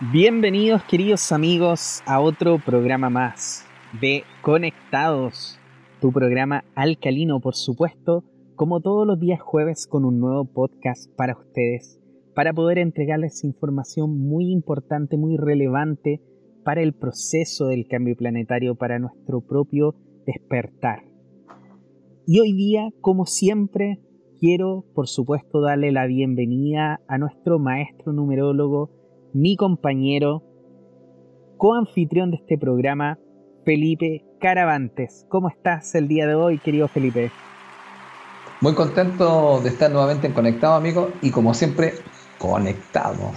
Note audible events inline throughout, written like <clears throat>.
Bienvenidos queridos amigos a otro programa más de Conectados, tu programa alcalino por supuesto, como todos los días jueves con un nuevo podcast para ustedes, para poder entregarles información muy importante, muy relevante para el proceso del cambio planetario, para nuestro propio despertar. Y hoy día, como siempre, quiero por supuesto darle la bienvenida a nuestro maestro numerólogo, mi compañero, coanfitrión de este programa, Felipe Caravantes. ¿Cómo estás el día de hoy, querido Felipe? Muy contento de estar nuevamente en Conectado, amigo, y como siempre, conectados.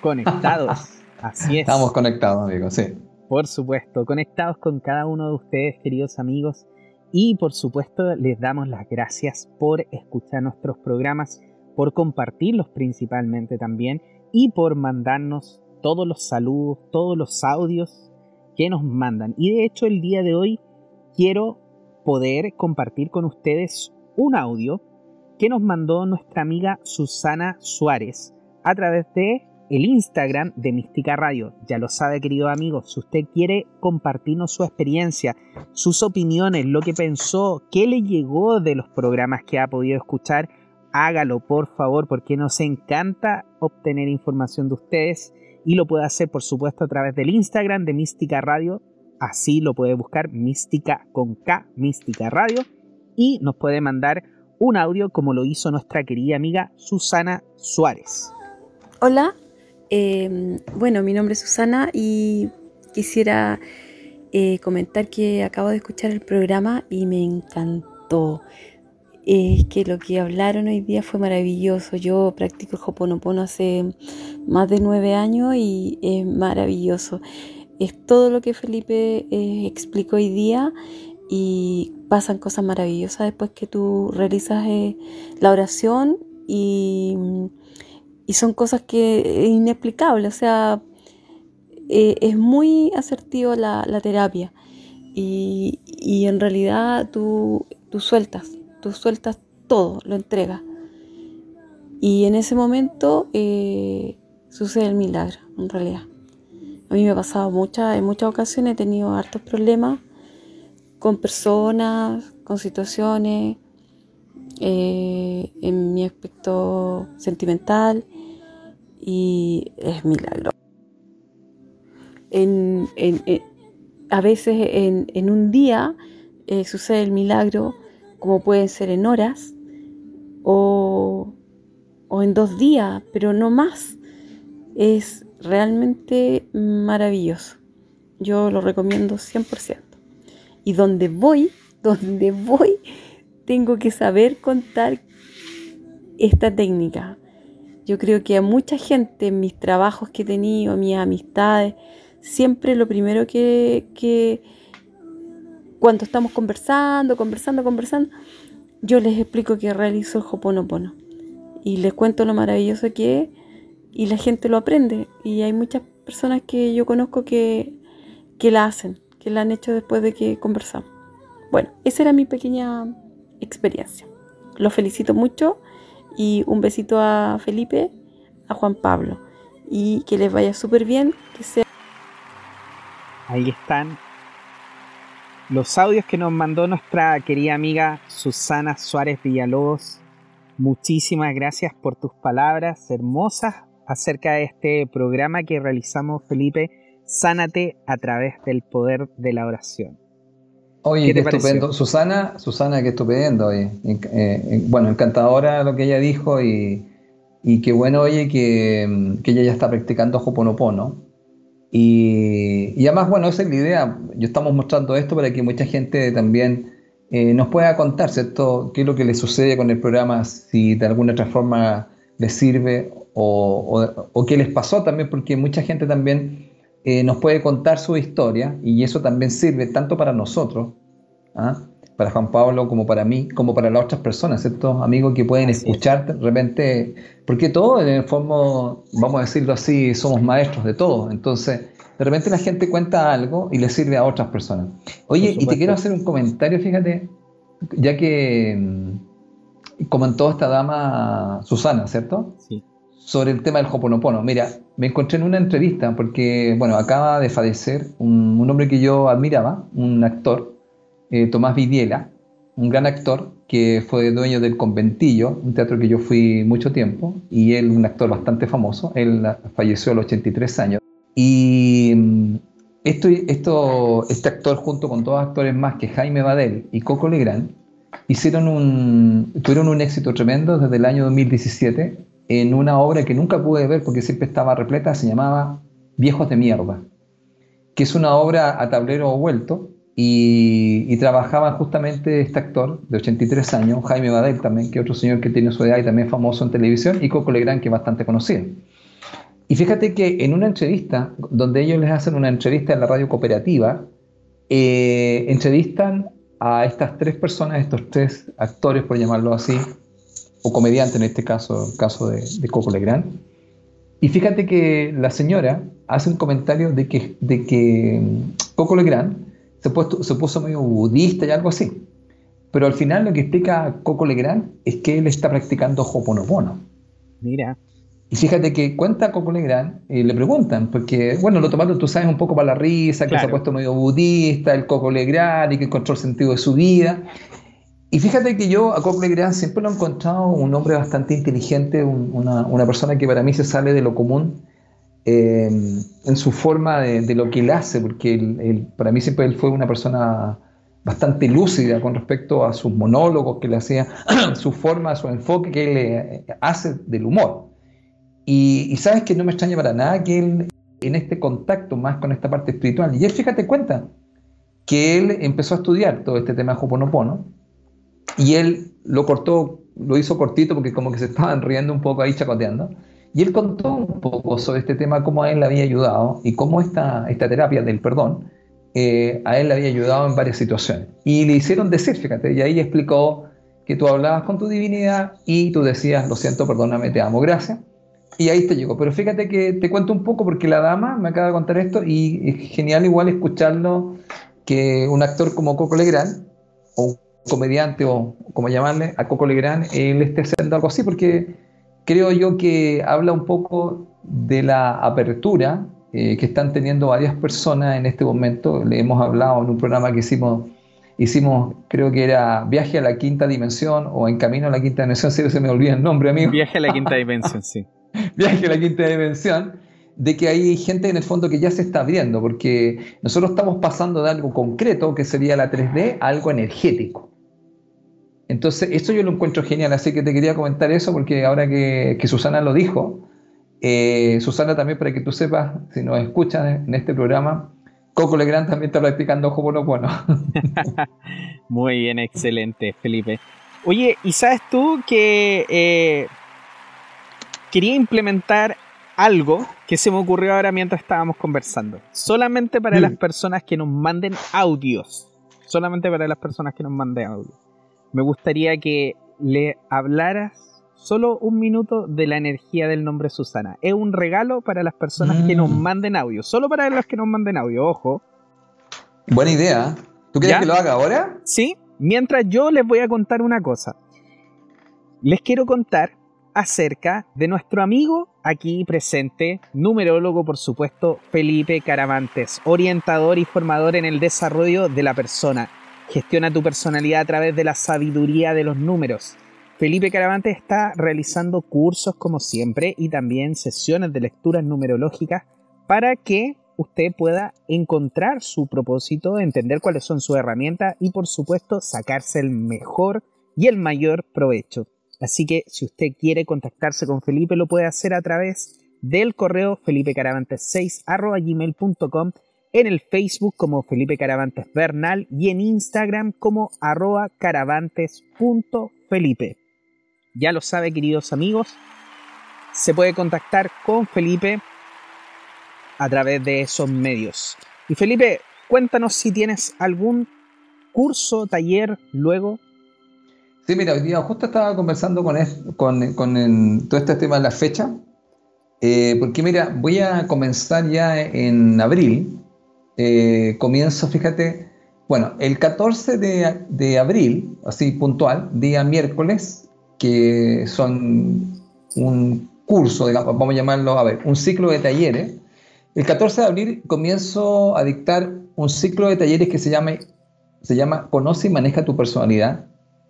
Conectados, <laughs> así es. Estamos conectados, amigo, sí. Por supuesto, conectados con cada uno de ustedes, queridos amigos, y por supuesto les damos las gracias por escuchar nuestros programas, por compartirlos principalmente también y por mandarnos todos los saludos, todos los audios que nos mandan. Y de hecho el día de hoy quiero poder compartir con ustedes un audio que nos mandó nuestra amiga Susana Suárez a través de el Instagram de Mística Radio. Ya lo sabe, querido amigo, si usted quiere compartirnos su experiencia, sus opiniones, lo que pensó, qué le llegó de los programas que ha podido escuchar, hágalo por favor porque nos encanta obtener información de ustedes y lo puede hacer por supuesto a través del Instagram de Mística Radio. Así lo puede buscar Mística con K, Mística Radio. Y nos puede mandar un audio como lo hizo nuestra querida amiga Susana Suárez. Hola, em, bueno, mi nombre es Susana y quisiera eh, comentar que acabo de escuchar el programa y me encantó es que lo que hablaron hoy día fue maravilloso. Yo practico el Hoponopono hace más de nueve años y es maravilloso. Es todo lo que Felipe eh, explicó hoy día y pasan cosas maravillosas después que tú realizas eh, la oración y, son cosas que es inexplicable. O sea, eh, es muy asertivo la, terapia y, y, en realidad tú, tú sueltas tú sueltas todo, lo entregas. Y en ese momento eh, sucede el milagro, en realidad. A mí me ha pasado muchas, en muchas ocasiones he tenido hartos problemas con personas, con situaciones, eh, en mi aspecto sentimental y es milagro. a veces en, un día eh, sucede el milagro como pueden ser en horas o, en dos días, pero no más. Es realmente maravilloso. Yo lo recomiendo 100%. Y donde voy, <laughs> donde voy, tengo que saber contar esta técnica. Yo creo que a mucha gente en mis trabajos que he tenido, mis amistades, siempre lo primero que, que cuando estamos conversando, conversando, conversando, yo les explico que realizo el Hoponopono y les cuento lo maravilloso que es y la gente lo aprende y hay muchas personas que yo conozco que, que la hacen, que la han hecho después de que conversamos. Bueno, esa era mi pequeña experiencia. Los felicito mucho y un besito a Felipe, a Juan Pablo y que les vaya súper bien, que sea... Ahí están los audios que nos mandó nuestra querida amiga Susana Suárez Villalobos. Muchísimas gracias por tus palabras hermosas acerca de este programa que realizamos, Felipe. Sánate a través del poder de la oración. Oye, qué, estupendo. Susana, Susana, qué estupendo. Eh, bueno, encantadora lo que ella dijo y, y qué bueno, oye, que, que ella ya está practicando Hoponopono y, además, bueno, esa es la idea. Yo estamos mostrando esto para que mucha gente también eh, nos pueda contar, ¿cierto? ¿Qué es lo que le sucede con el programa? Si de alguna otra forma les sirve o, qué les pasó también, porque mucha gente también eh, nos puede contar su historia y eso también sirve tanto para nosotros, ¿ah? Para Juan Pablo como para mí, como para las otras personas, ¿cierto? Amigos que pueden escuchar de repente, porque todos en el fondo, vamos a decirlo así, somos maestros de todo, entonces de repente la gente cuenta algo y le sirve a otras personas. Oye, y te quiero hacer un comentario, fíjate, ya que mm, comentó esta dama Susana, ¿cierto? Sí. sobre el tema del Hoponopono. Mira, me encontré en una entrevista porque, bueno, acaba de fallecer un, hombre que yo admiraba, un actor, eh, Tomás Vidiela, un gran actor que fue dueño del Conventillo, un teatro que yo fui mucho tiempo, y él, un actor bastante famoso, él falleció a los 83 años. Y mm, esto, esto, este actor, junto con dos actores más que Jaime Badel y Coco Legrand, hicieron un, tuvieron un éxito tremendo desde el año 2017 en una obra que nunca pude ver porque siempre estaba repleta, se llamaba Viejos de Mierda, que es una obra a tablero vuelto y, trabajaba justamente este actor de 83 años, Jaime Badel también, que es otro señor que tiene su edad y también famoso en televisión, y Coco Legrand, que es bastante conocido. Y fíjate que en una entrevista, donde ellos les hacen una entrevista en la radio cooperativa, eh, entrevistan a estas tres personas, estos tres actores, por llamarlo así, o comediantes en este caso, el caso de, Coco Legrand. Y fíjate que la señora hace un comentario de que, de que mm, Coco Legrand se, puesto, se puso medio budista y algo así. Pero al final lo que explica Coco Legrand es que él está practicando Hoponopono. Mira. Y fíjate que cuenta Coco Legrand y le preguntan, porque, bueno, lo tomaron, tú sabes, un poco para la risa, que se ha puesto medio budista, el Coco Legrand y que encontró el sentido de su vida. Y fíjate que yo a Coco Legrand siempre lo he encontrado un hombre bastante inteligente, una, una, persona que para mí se sale de lo común eh, en su forma de, lo que él hace, porque él, para mí siempre él fue una persona bastante lúcida con respecto a sus monólogos que le hacía, <clears throat> su forma, su enfoque que él eh, hace del humor. Y, sabes que no me extraña para nada que él, en este contacto más con esta parte espiritual, y él, fíjate, cuenta que él empezó a estudiar todo este tema de Hoponopono, y él lo cortó, lo hizo cortito porque como que se estaban riendo un poco ahí chacoteando, y él contó un poco sobre este tema, cómo a él le había ayudado y cómo esta, esta terapia del perdón eh, a él le había ayudado en varias situaciones. Y le hicieron decir, fíjate, y ahí explicó que tú hablabas con tu divinidad y tú decías, lo siento, perdóname, te amo, gracias. Y ahí te llegó. Pero fíjate que te cuento un poco porque la dama me acaba de contar esto y es genial igual escucharlo que un actor como Coco Legrand, o un comediante, o como llamarle, a Coco Legrand, él esté haciendo algo así porque creo yo que habla un poco de la apertura eh, que están teniendo varias personas en este momento. Le hemos hablado en un programa que hicimos, hicimos creo que era Viaje a la Quinta Dimensión o En Camino a la Quinta Dimensión, <laughs> si se me olvida el nombre, amigo. Viaje a la Quinta <laughs> Dimensión, sí. viaje a la quinta dimensión, de que hay gente en el fondo que ya se está abriendo, porque nosotros estamos pasando de algo concreto, que sería la 3D, a algo energético. Entonces, esto yo lo encuentro genial, así que te quería comentar eso, porque ahora que, Susana lo dijo, eh, Susana también para que tú sepas, si nos escuchas en este programa, Coco Legrand también está practicando bueno <laughs> Muy bien, excelente, Felipe. Oye, ¿y sabes tú que eh, quería implementar algo que se me ocurrió ahora mientras estábamos conversando. Solamente para las personas que nos manden audios. Solamente para las personas que nos manden audios. Me gustaría que le hablaras solo un minuto de la energía del nombre Susana. Es un regalo para las personas que nos mm. manden audio. Solo para los que nos manden audio, ojo. Buena idea. ¿Tú quieres que lo haga ahora? Sí. Mientras yo les voy a contar una cosa. Les quiero contar acerca de nuestro amigo aquí presente, numerólogo por supuesto, Felipe Caravantes, orientador y formador en el desarrollo de la persona. Gestiona tu personalidad a través de la sabiduría de los números. Felipe Caravantes está realizando cursos como siempre y también sesiones de lecturas numerológicas para que usted pueda encontrar su propósito, entender cuáles son sus herramientas y por supuesto sacarse el mejor y el mayor provecho. Así que si usted quiere contactarse con Felipe, lo puede hacer a través del correo felipecaravantes6 en el Facebook como Felipe Caravantes Bernal y en Instagram como arroba caravantes.felipe. Ya lo sabe, queridos amigos, se puede contactar con Felipe a través de esos medios. Y Felipe, cuéntanos si tienes algún curso, taller luego Sí, mira, hoy día justo estaba conversando con, con, todo este tema de la fecha, eh, porque mira, voy a comenzar ya en abril, eh, comienzo, fíjate, bueno, el 14 de, abril, así puntual, día miércoles, que son un curso, vamos a llamarlo, a ver, un ciclo de talleres. El 14 de abril comienzo a dictar un ciclo de talleres que se llama, se llama Conoce y maneja tu personalidad,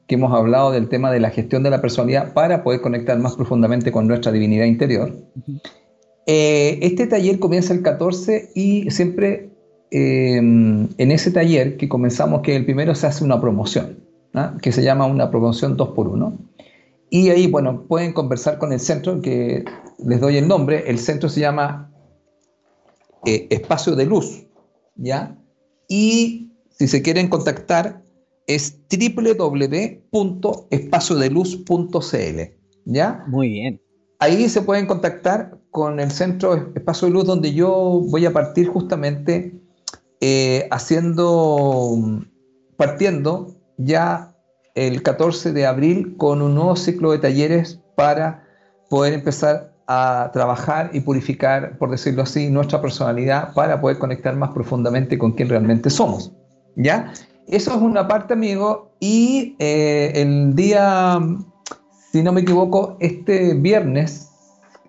que hemos hablado del tema de la gestión de la personalidad para poder conectar más profundamente con nuestra divinidad interior. Eh, este taller comienza el 14 y siempre eh, en ese taller que comenzamos, que el primero se hace una promoción, ¿ah? que se llama una promoción 2x1. Y ahí, bueno, pueden conversar con el centro, que les doy el nombre. El centro se llama eh, Espacio de Luz, ¿ya? Y si se quieren contactar, es www.espaciodeluz.cl, ¿ya? Muy bien. Ahí se pueden contactar con el centro Espacio de Luz, donde yo voy a partir justamente eh, haciendo, partiendo ya el 14 de abril con un nuevo ciclo de talleres para poder empezar a trabajar y purificar, por decirlo así, nuestra personalidad para poder conectar más profundamente con quien realmente somos. ¿Ya? Eso es una parte, amigo. Y eh, el día, si no me equivoco, este viernes,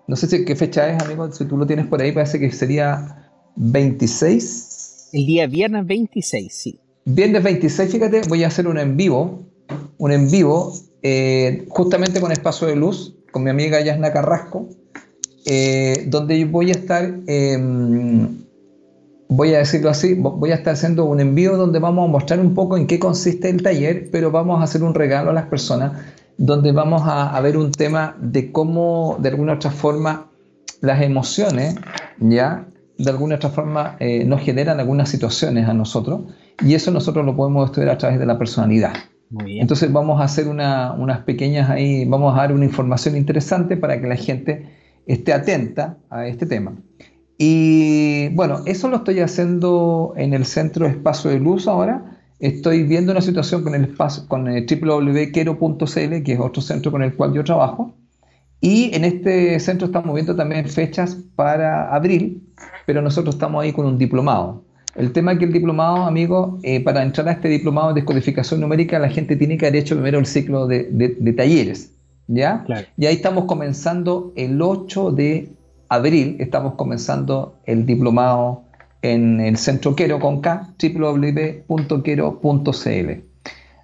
no sé si, qué fecha es, amigo, si tú lo tienes por ahí, parece que sería 26. El día viernes 26, sí. Viernes 26, fíjate, voy a hacer un en vivo un en vivo, eh, justamente con Espacio de Luz, con mi amiga Yasna Carrasco, eh, donde voy a estar, em, voy a decirlo así, voy a estar haciendo un envío donde vamos a mostrar un poco en qué consiste el taller, pero vamos a hacer un regalo a las personas, donde vamos a, ver un tema de cómo, de alguna otra forma, las emociones, ¿ya? De alguna otra forma eh, nos generan algunas situaciones a nosotros, y eso nosotros lo podemos estudiar a través de la personalidad. Entonces vamos a hacer unas pequeñas ahí, vamos a dar una información interesante para que la gente esté atenta a este tema. Y bueno, eso lo estoy haciendo en el Centro Espacio de Luz ahora. Estoy viendo una situación con el, espacio, con el www.quero.cl, que es otro centro con el cual yo trabajo. Y en este centro estamos viendo también fechas para abril, pero nosotros estamos ahí con un diplomado. El tema es que el diplomado, amigo, eh, para entrar a este diplomado de descodificación numérica, la gente tiene que haber hecho primero el ciclo de, talleres, ¿ya? Y ahí estamos comenzando el 8 de abril, estamos comenzando el diplomado en el centro Quero con K, www.quero.cl.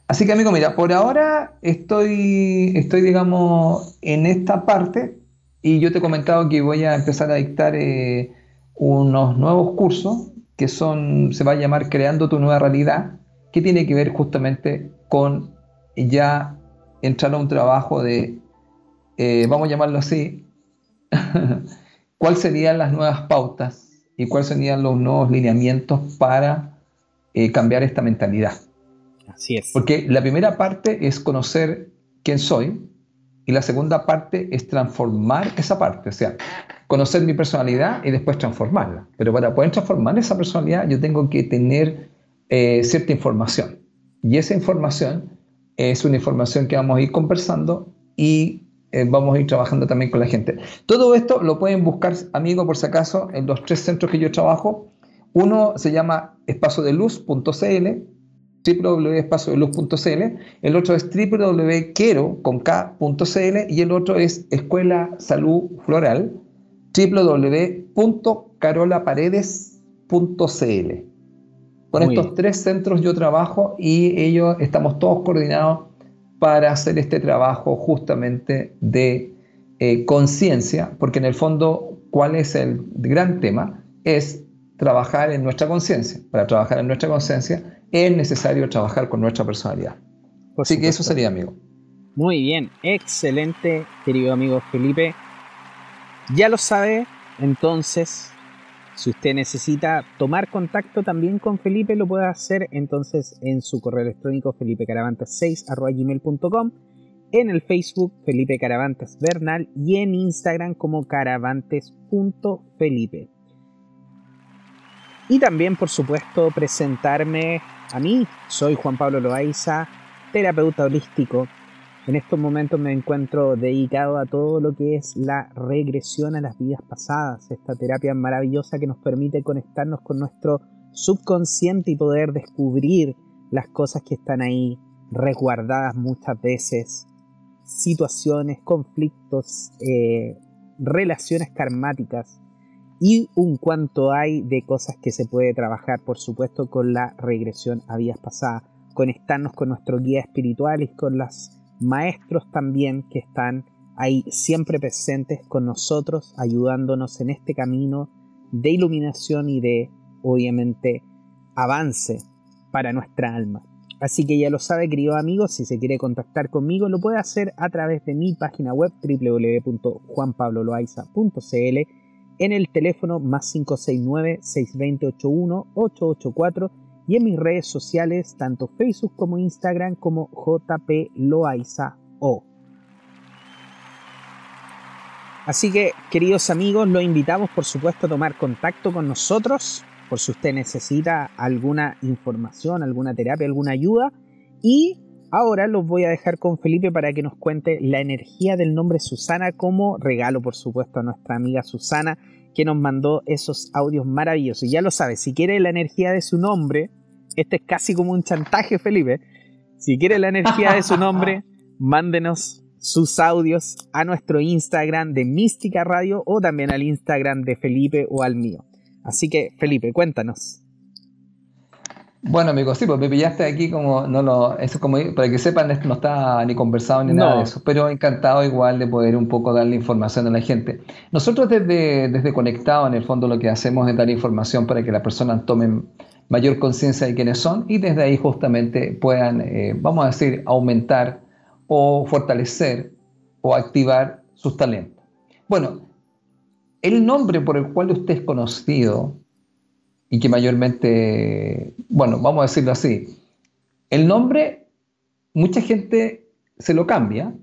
Así que, amigo, mira, por ahora estoy, estoy, digamos, en esta parte y yo te he comentado que voy a empezar a dictar eh, unos nuevos cursos que son, se va a llamar Creando tu nueva realidad, que tiene que ver justamente con ya entrar a un trabajo de, eh, vamos a llamarlo así, <laughs> cuáles serían las nuevas pautas y cuáles serían los nuevos lineamientos para eh, cambiar esta mentalidad. Así es. Porque la primera parte es conocer quién soy y la segunda parte es transformar esa parte. O sea, conocer mi personalidad y después transformarla. Pero para poder transformar esa personalidad yo tengo que tener eh, cierta información. Y esa información es una información que vamos a ir conversando y eh, vamos a ir trabajando también con la gente. Todo esto lo pueden buscar, amigos, por si acaso, en los tres centros que yo trabajo. Uno se llama espaciodeluz.cl, www.espaciodeluz.cl, el otro es www.quero.cl y el otro es Escuela Salud Floral, www.carolaparedes.cl. Con estos tres centros yo trabajo y ellos estamos todos coordinados para hacer este trabajo justamente de eh, conciencia, porque en el fondo, ¿cuál es el gran tema? Es trabajar en nuestra conciencia. Para trabajar en nuestra conciencia es necesario trabajar con nuestra personalidad. Así que eso sería, amigo. Muy bien, excelente, querido amigo Felipe. Ya lo sabe, entonces, si usted necesita tomar contacto también con Felipe, lo puede hacer entonces en su correo electrónico felipecaravantes6.gmail.com, en el Facebook Felipe Caravantes Bernal y en Instagram como caravantes.felipe. Y también, por supuesto, presentarme a mí. Soy Juan Pablo Loaiza, terapeuta holístico, en estos momentos me encuentro dedicado a todo lo que es la regresión a las vidas pasadas, esta terapia maravillosa que nos permite conectarnos con nuestro subconsciente y poder descubrir las cosas que están ahí resguardadas muchas veces, situaciones, conflictos, eh, relaciones karmáticas y un cuanto hay de cosas que se puede trabajar, por supuesto, con la regresión a vías pasadas, conectarnos con nuestro guía espiritual y con los maestros también que están ahí siempre presentes con nosotros, ayudándonos en este camino de iluminación y de, obviamente, avance para nuestra alma. Así que ya lo sabe, queridos amigos, si se quiere contactar conmigo, lo puede hacer a través de mi página web www.juanpabloloaiza.cl en el teléfono más 569-620-81-884 y en mis redes sociales, tanto Facebook como Instagram, como JP Loaiza O. Así que, queridos amigos, los invitamos, por supuesto, a tomar contacto con nosotros, por si usted necesita alguna información, alguna terapia, alguna ayuda. Y ahora los voy a dejar con Felipe para que nos cuente la energía del nombre Susana como regalo, por supuesto, a nuestra amiga Susana, que nos mandó esos audios maravillosos. Ya lo sabe, si quiere la energía de su nombre, este es casi como un chantaje, Felipe. Si quiere la energía de su <laughs> nombre, mándenos sus audios a nuestro Instagram de Mística Radio o también al Instagram de Felipe o al mío. Así que, Felipe, cuéntanos. Bueno, amigos, sí, pues me pillaste aquí como, no lo, eso como, para que sepan, esto no está ni conversado ni nada de eso, pero encantado igual de poder un poco darle información a la gente. Nosotros desde, desde Conectado, en el fondo, lo que hacemos es dar información para que las personas tomen mayor conciencia de quiénes son y desde ahí justamente puedan, eh, vamos a decir, aumentar o fortalecer o activar sus talentos. Bueno, el nombre por el cual usted es conocido y que mayormente, bueno, vamos a decirlo así, el nombre, mucha gente se lo cambia,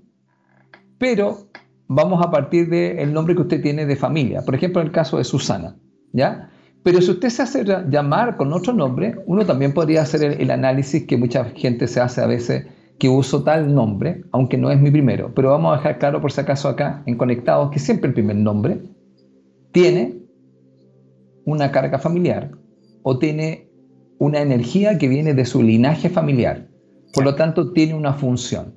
pero vamos a partir del nombre que usted tiene de familia. Por ejemplo, el caso de Susana, ¿ya? Pero si usted se hace llamar con otro nombre, uno también podría hacer el análisis que mucha gente se hace a veces que uso tal nombre, aunque no es mi primero, pero vamos a dejar claro por si acaso acá en Conectados que siempre el primer nombre tiene una carga familiar o tiene una energía que viene de su linaje familiar. Por lo tanto, tiene una función.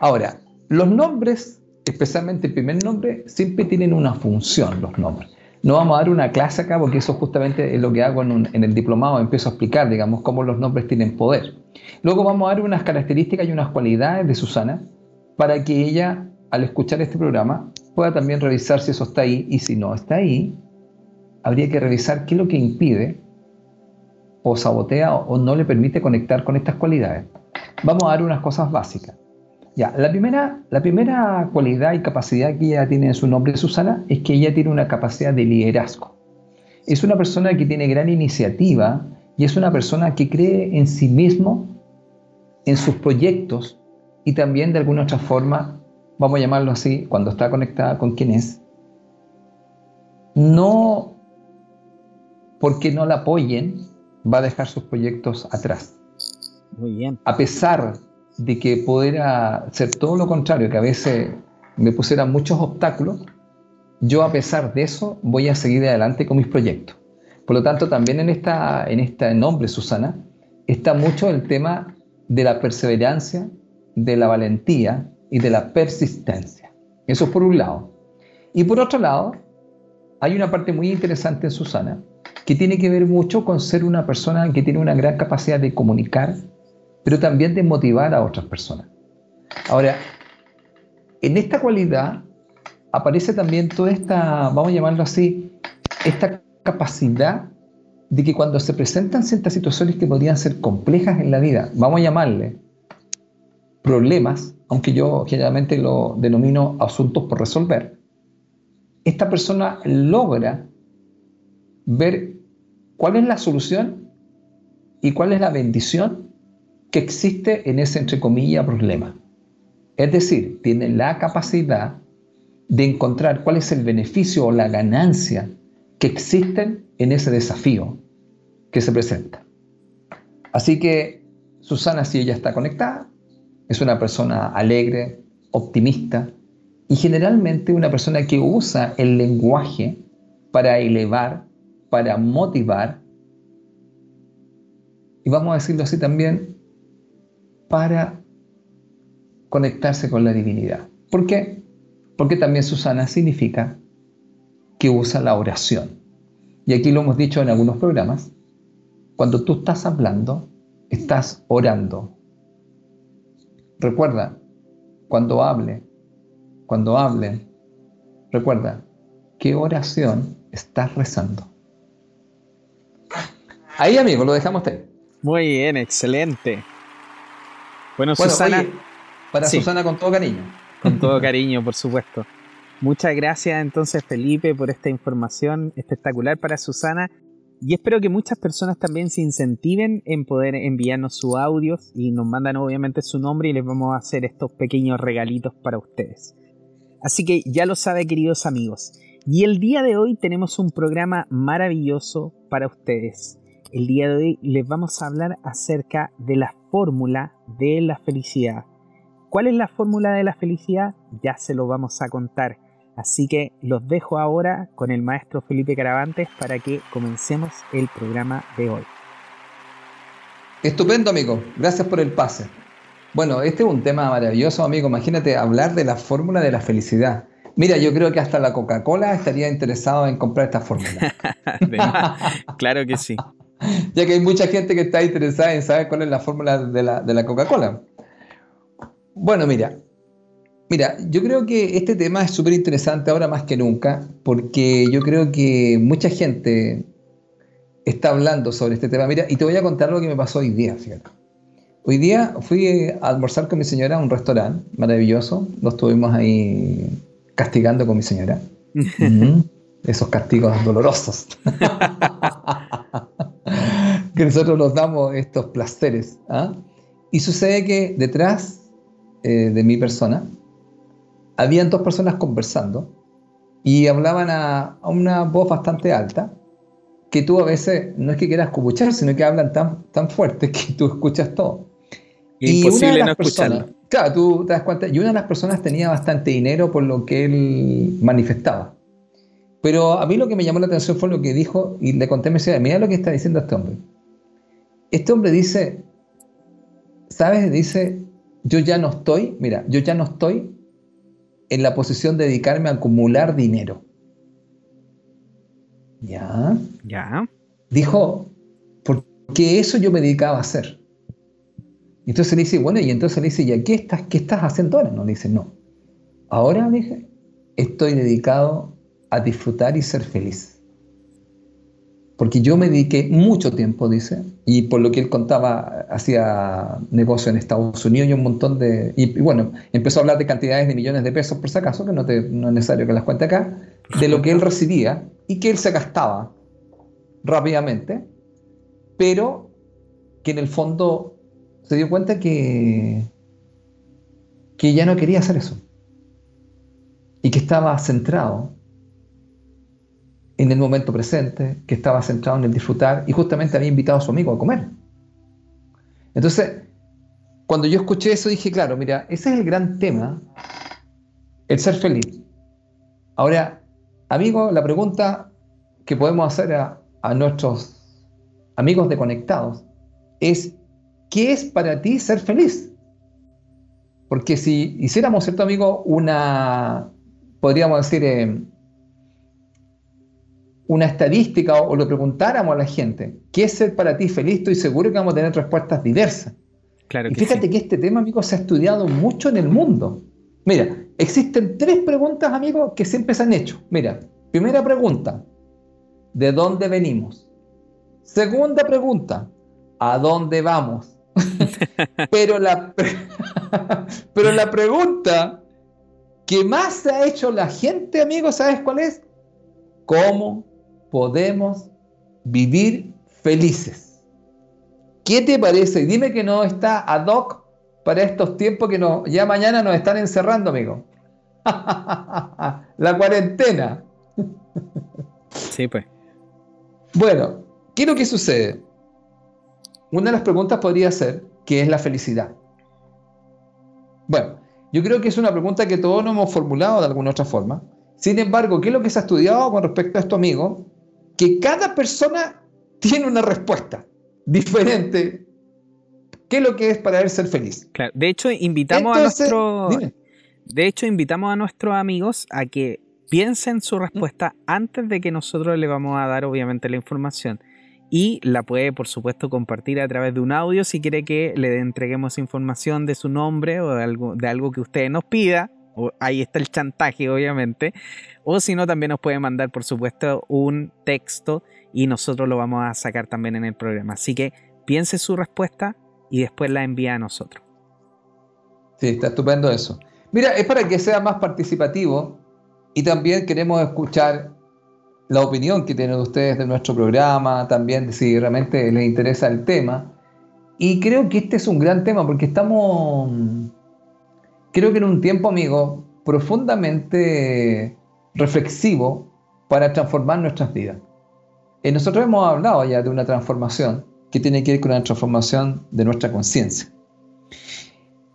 Ahora, los nombres, especialmente el primer nombre, siempre tienen una función, los nombres. No vamos a dar una clase acá porque eso justamente es lo que hago en, el diplomado, empiezo a explicar, digamos, cómo los nombres tienen poder. Luego vamos a dar unas características y unas cualidades de Susana para que ella, al escuchar este programa, pueda también revisar si eso está ahí y si no está ahí, habría que revisar qué es lo que impide o sabotea o no le permite conectar con estas cualidades. Vamos a dar unas cosas básicas. Ya, la primera, la primera cualidad y capacidad que ella tiene en su nombre, Susana, es que ella tiene una capacidad de liderazgo. Es una persona que tiene gran iniciativa y es una persona que cree en sí mismo en sus proyectos y también de alguna otra forma, vamos a llamarlo así, cuando está conectada con quien es, no porque no la apoyen, va a dejar sus proyectos atrás. Muy bien. A pesar de que pudiera ser todo lo contrario, que a veces me pusieran muchos obstáculos, yo a pesar de eso voy a seguir adelante con mis proyectos. Por lo tanto, también en, esta, en este nombre, Susana, está mucho el tema de la perseverancia, de la valentía y de la persistencia. Eso por un lado. Y por otro lado, hay una parte muy interesante en Susana que tiene que ver mucho con ser una persona que tiene una gran capacidad de comunicar, pero también de motivar a otras personas. Ahora, en esta cualidad aparece también toda esta, vamos a llamarlo así, esta capacidad de que cuando se presentan ciertas situaciones que podrían ser complejas en la vida, vamos a llamarle problemas, aunque yo generalmente lo denomino asuntos por resolver, esta persona logra ver cuál es la solución y cuál es la bendición que existe en ese, entre comillas, problema. Es decir, tiene la capacidad de encontrar cuál es el beneficio o la ganancia que existen en ese desafío que se presenta. Así que Susana, si ella está conectada, es una persona alegre, optimista y generalmente una persona que usa el lenguaje para elevar, para motivar y vamos a decirlo así también, para conectarse con la divinidad. ¿Por qué? Porque también Susana significa que usa la oración. Y aquí lo hemos dicho en algunos programas. Cuando tú estás hablando, estás orando. Recuerda, cuando hable, cuando hable, recuerda, ¿qué oración estás rezando? Ahí, amigo, lo dejamos ahí. Muy bien, excelente. Bueno, Susana. para Susana con todo cariño. Con todo <laughs> cariño, por supuesto. Muchas gracias entonces Felipe por esta información espectacular para Susana y espero que muchas personas también se incentiven en poder enviarnos sus audios y nos mandan obviamente su nombre y les vamos a hacer estos pequeños regalitos para ustedes. Así que ya lo sabe queridos amigos. Y el día de hoy tenemos un programa maravilloso para ustedes. El día de hoy les vamos a hablar acerca de la fórmula de la felicidad. ¿Cuál es la fórmula de la felicidad? Ya se lo vamos a contar. Así que los dejo ahora con el maestro Felipe Caravantes para que comencemos el programa de hoy. Estupendo, amigo. Gracias por el pase. Bueno, este es un tema maravilloso, amigo. Imagínate hablar de la fórmula de la felicidad. Mira, yo creo que hasta la Coca-Cola estaría interesado en comprar esta fórmula. <laughs> claro que sí. Ya que hay mucha gente que está interesada en saber cuál es la fórmula de la, de la Coca-Cola. Bueno, mira, Mira, yo creo que este tema es súper interesante ahora más que nunca, porque yo creo que mucha gente está hablando sobre este tema. Mira, y te voy a contar lo que me pasó hoy día, fíjate. Hoy día fui a almorzar con mi señora a un restaurante maravilloso. Lo estuvimos ahí castigando con mi señora. <laughs> Esos castigos dolorosos. <laughs> que nosotros nos damos estos placeres. ¿ah? Y sucede que detrás eh, de mi persona habían dos personas conversando y hablaban a, una voz bastante alta que tú a veces no es que quieras escuchar, sino que hablan tan, tan fuerte que tú escuchas todo. Y Imposible no escucharlo. Claro, tú te das cuenta. Y una de las personas tenía bastante dinero por lo que él manifestaba. Pero a mí lo que me llamó la atención fue lo que dijo y le conté, me decía, mira lo que está diciendo este hombre. Este hombre dice, ¿sabes? Dice, yo ya no estoy, mira, yo ya no estoy en la posición de dedicarme a acumular dinero. ¿Ya? ¿Ya? Dijo, porque eso yo me dedicaba a hacer. Y entonces le dice, bueno, y entonces le dice, ¿y qué estás, qué estás haciendo ahora? No, le dice, no. Ahora, dije, estoy dedicado a disfrutar y ser feliz porque yo me dediqué mucho tiempo, dice, y por lo que él contaba, hacía negocio en Estados Unidos y un montón de... Y, bueno, empezó a hablar de cantidades de millones de pesos, por si acaso, que no, no es necesario que las cuente acá, de lo que él recibía y que él se gastaba rápidamente, pero que en el fondo se dio cuenta que, que ya no quería hacer eso y que estaba centrado en el momento presente, que estaba centrado en el disfrutar y justamente había invitado a su amigo a comer. Entonces, cuando yo escuché eso dije, claro, mira, ese es el gran tema, el ser feliz. Ahora, amigo, la pregunta que podemos hacer a, a nuestros amigos de Conectados es, ¿qué es para ti ser feliz? Porque si hiciéramos, ¿cierto, amigo? Una, podríamos decir, eh, una estadística o, lo preguntáramos a la gente, ¿qué es ser para ti feliz? Estoy seguro que vamos a tener respuestas diversas. Claro y fíjate que este tema, amigo, se ha estudiado mucho en el mundo. Mira, existen tres preguntas, amigo, que siempre se han hecho. Mira, primera pregunta, ¿de dónde venimos? Segunda pregunta, ¿a dónde vamos? <laughs> pero, la, <laughs> pero la pregunta que más se ha hecho la gente, amigo, ¿sabes cuál es? ¿Cómo podemos vivir felices. ¿Qué te parece? Dime que no está ad hoc para estos tiempos que no, ya mañana nos están encerrando, amigo. <laughs> La cuarentena. Sí, pues. Bueno, ¿qué es lo que sucede? Una de las preguntas podría ser, ¿qué es la felicidad? Bueno, yo creo que es una pregunta que todos nos hemos formulado de alguna otra forma. Sin embargo, ¿qué es lo que se ha estudiado con respecto a esto, amigo? Que cada persona tiene una respuesta diferente. ¿Qué es lo que es para él ser feliz? de hecho, invitamos a nuestros. De hecho, invitamos a nuestros amigos a que piensen su respuesta antes de que nosotros le vamos a dar obviamente la información. Y la puede, por supuesto, compartir a través de un audio si quiere que le entreguemos información de su nombre o de algo, de algo que usted nos pida. Ahí está el chantaje, obviamente. O si no, también nos puede mandar, por supuesto, un texto y nosotros lo vamos a sacar también en el programa. Así que piense su respuesta y después la envía a nosotros. Sí, está estupendo eso. Mira, es para que sea más participativo y también queremos escuchar la opinión que tienen ustedes de nuestro programa, también si realmente les interesa el tema. Y creo que este es un gran tema porque estamos, creo que en un tiempo, amigo, profundamente reflexivo para transformar nuestras vidas. Eh, nosotros hemos hablado ya de una transformación que tiene que ver con la transformación de nuestra conciencia.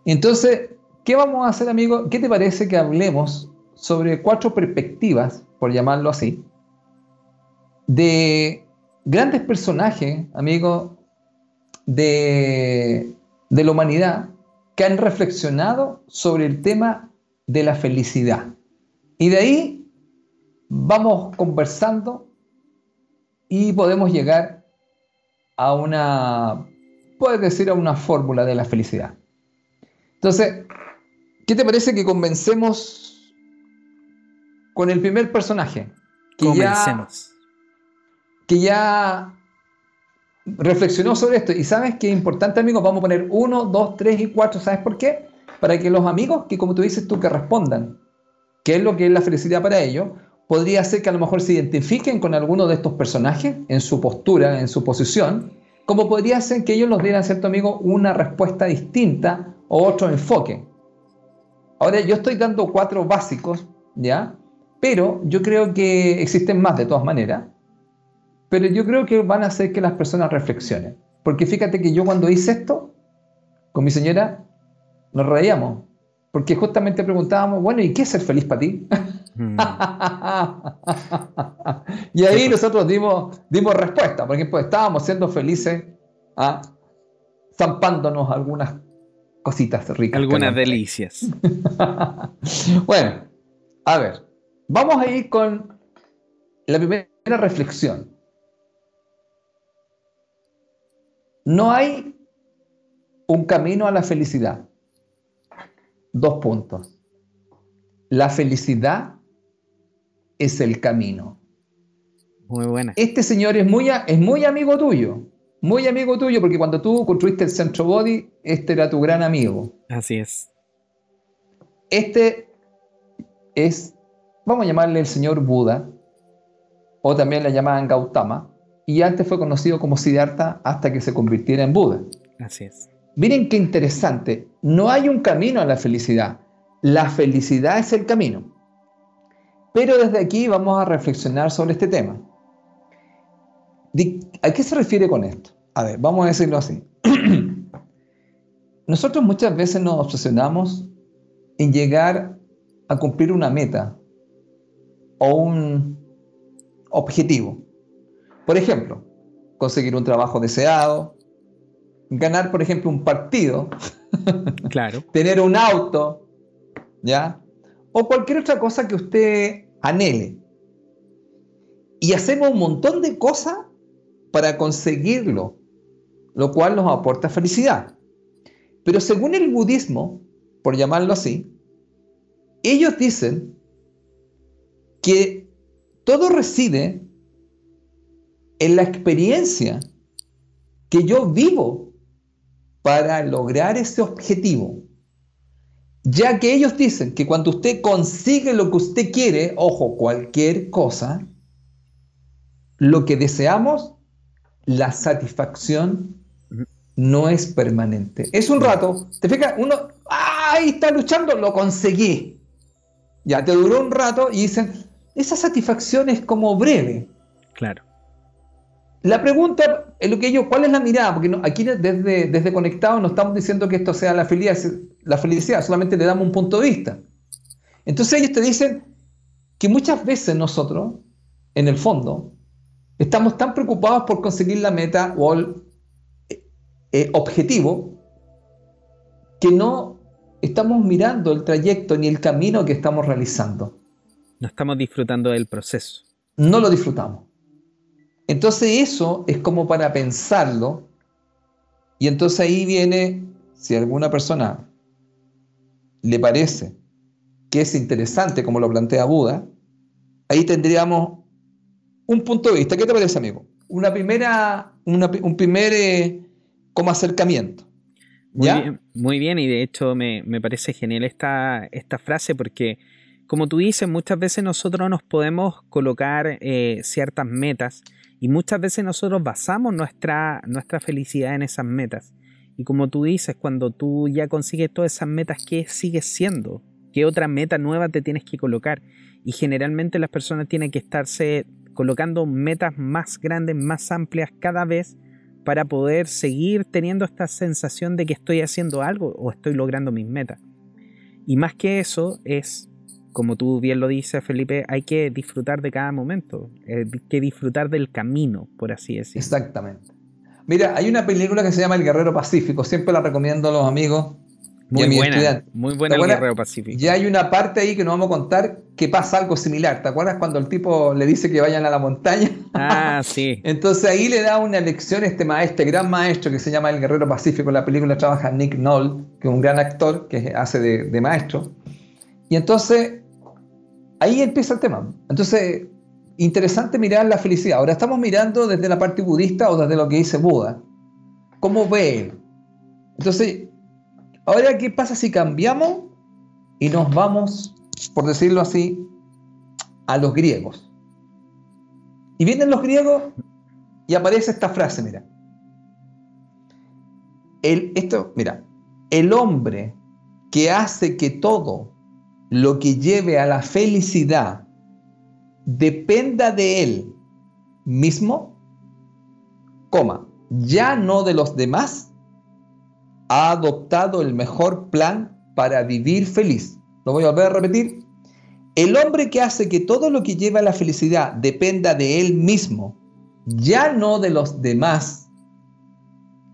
Entonces, ¿qué vamos a hacer, amigo? ¿Qué te parece que hablemos sobre cuatro perspectivas, por llamarlo así, de grandes personajes, amigo, de, de la humanidad que han reflexionado sobre el tema de la felicidad? Y de ahí vamos conversando y podemos llegar a una, puedes decir, a una fórmula de la felicidad. Entonces, ¿qué te parece que convencemos con el primer personaje? Que Comencemos. Ya, que ya reflexionó sobre esto. Y sabes que es importante, amigos, vamos a poner uno, dos, tres y cuatro. ¿Sabes por qué? Para que los amigos, que como tú dices tú, que respondan qué es lo que es la felicidad para ellos, podría ser que a lo mejor se identifiquen con alguno de estos personajes en su postura, en su posición, como podría ser que ellos nos dieran, ¿cierto amigo?, una respuesta distinta o otro enfoque. Ahora yo estoy dando cuatro básicos, ¿ya? Pero yo creo que existen más de todas maneras. Pero yo creo que van a hacer que las personas reflexionen. Porque fíjate que yo cuando hice esto, con mi señora, nos reíamos. Porque justamente preguntábamos, bueno, ¿y qué es ser feliz para ti? Mm. <laughs> y ahí nosotros dimos, dimos respuesta, porque pues, estábamos siendo felices, ¿ah? zampándonos algunas cositas ricas. Algunas delicias. <laughs> bueno, a ver, vamos a ir con la primera reflexión. No hay un camino a la felicidad. Dos puntos. La felicidad es el camino. Muy buena. Este señor es muy, es muy amigo tuyo muy amigo tuyo, porque cuando tú construiste el Centro Body, este era tu gran amigo. Así es. Este es, vamos a llamarle el señor Buda, o también le llamaban Gautama, y antes fue conocido como Siddhartha hasta que se convirtiera en Buda. Así es. Miren qué interesante, no hay un camino a la felicidad, la felicidad es el camino. Pero desde aquí vamos a reflexionar sobre este tema. ¿A qué se refiere con esto? A ver, vamos a decirlo así. <clears throat> Nosotros muchas veces nos obsesionamos en llegar a cumplir una meta o un objetivo. Por ejemplo, conseguir un trabajo deseado, ganar, por ejemplo, un partido, <laughs> claro. tener un auto, ¿ya? O cualquier otra cosa que usted anhele. Y hacemos un montón de cosas para conseguirlo, lo cual nos aporta felicidad. Pero según el budismo, por llamarlo así, ellos dicen que todo reside en la experiencia que yo vivo para lograr ese objetivo. Ya que ellos dicen que cuando usted consigue lo que usted quiere, ojo, cualquier cosa, lo que deseamos la satisfacción no es permanente. Es un rato, te fijas, uno, ahí está luchando, lo conseguí. Ya te duró un rato y dicen, esa satisfacción es como breve. Claro. La pregunta es lo que ellos, ¿cuál es la mirada? Porque aquí desde, desde Conectado no estamos diciendo que esto sea la felicidad, la felicidad, solamente le damos un punto de vista. Entonces ellos te dicen que muchas veces nosotros, en el fondo, Estamos tan preocupados por conseguir la meta o el eh, eh, objetivo que no estamos mirando el trayecto ni el camino que estamos realizando. No estamos disfrutando del proceso. No lo disfrutamos. Entonces eso es como para pensarlo. Y entonces ahí viene, si a alguna persona le parece que es interesante como lo plantea Buda, ahí tendríamos un punto de vista. ¿Qué te parece, amigo? Una primera, un primer eh, como acercamiento. Muy bien, muy bien, y de hecho me, parece genial esta, esta frase porque, como tú dices, muchas veces nosotros nos podemos colocar eh, ciertas metas y muchas veces nosotros basamos nuestra, nuestra felicidad en esas metas. Y como tú dices, cuando tú ya consigues todas esas metas, ¿qué sigues siendo? ¿Qué otra meta nueva te tienes que colocar? Y generalmente las personas tienen que estarse colocando metas más grandes, más amplias cada vez para poder seguir teniendo esta sensación de que estoy haciendo algo o estoy logrando mis metas. Y más que eso es, como tú bien lo dices Felipe, hay que disfrutar de cada momento, hay que disfrutar del camino, por así decirlo. Exactamente. Mira, hay una película que se llama El Guerrero Pacífico, siempre la recomiendo a los amigos muy buena, Muy buena el Guerrero Pacífico. Ya hay una parte ahí que nos vamos a contar que pasa algo similar. ¿Te acuerdas cuando el tipo le dice que vayan a la montaña? Ah, <laughs> sí. Entonces ahí le da una lección este maestro, gran maestro que se llama El Guerrero Pacífico. En la película trabaja Nick Knoll, que es un gran actor que hace de, de maestro. Y entonces ahí empieza el tema. Entonces, interesante mirar la felicidad. Ahora estamos mirando desde la parte budista o desde lo que dice Buda. ¿Cómo ve él? Entonces, Ahora, ¿qué pasa si cambiamos y nos vamos, por decirlo así, a los griegos? Y vienen los griegos y aparece esta frase, mira. El, esto, mira, el hombre que hace que todo lo que lleve a la felicidad dependa de él mismo, coma, ya no de los demás, ha adoptado el mejor plan para vivir feliz. Lo voy a volver a repetir. El hombre que hace que todo lo que lleva a la felicidad dependa de él mismo, ya no de los demás,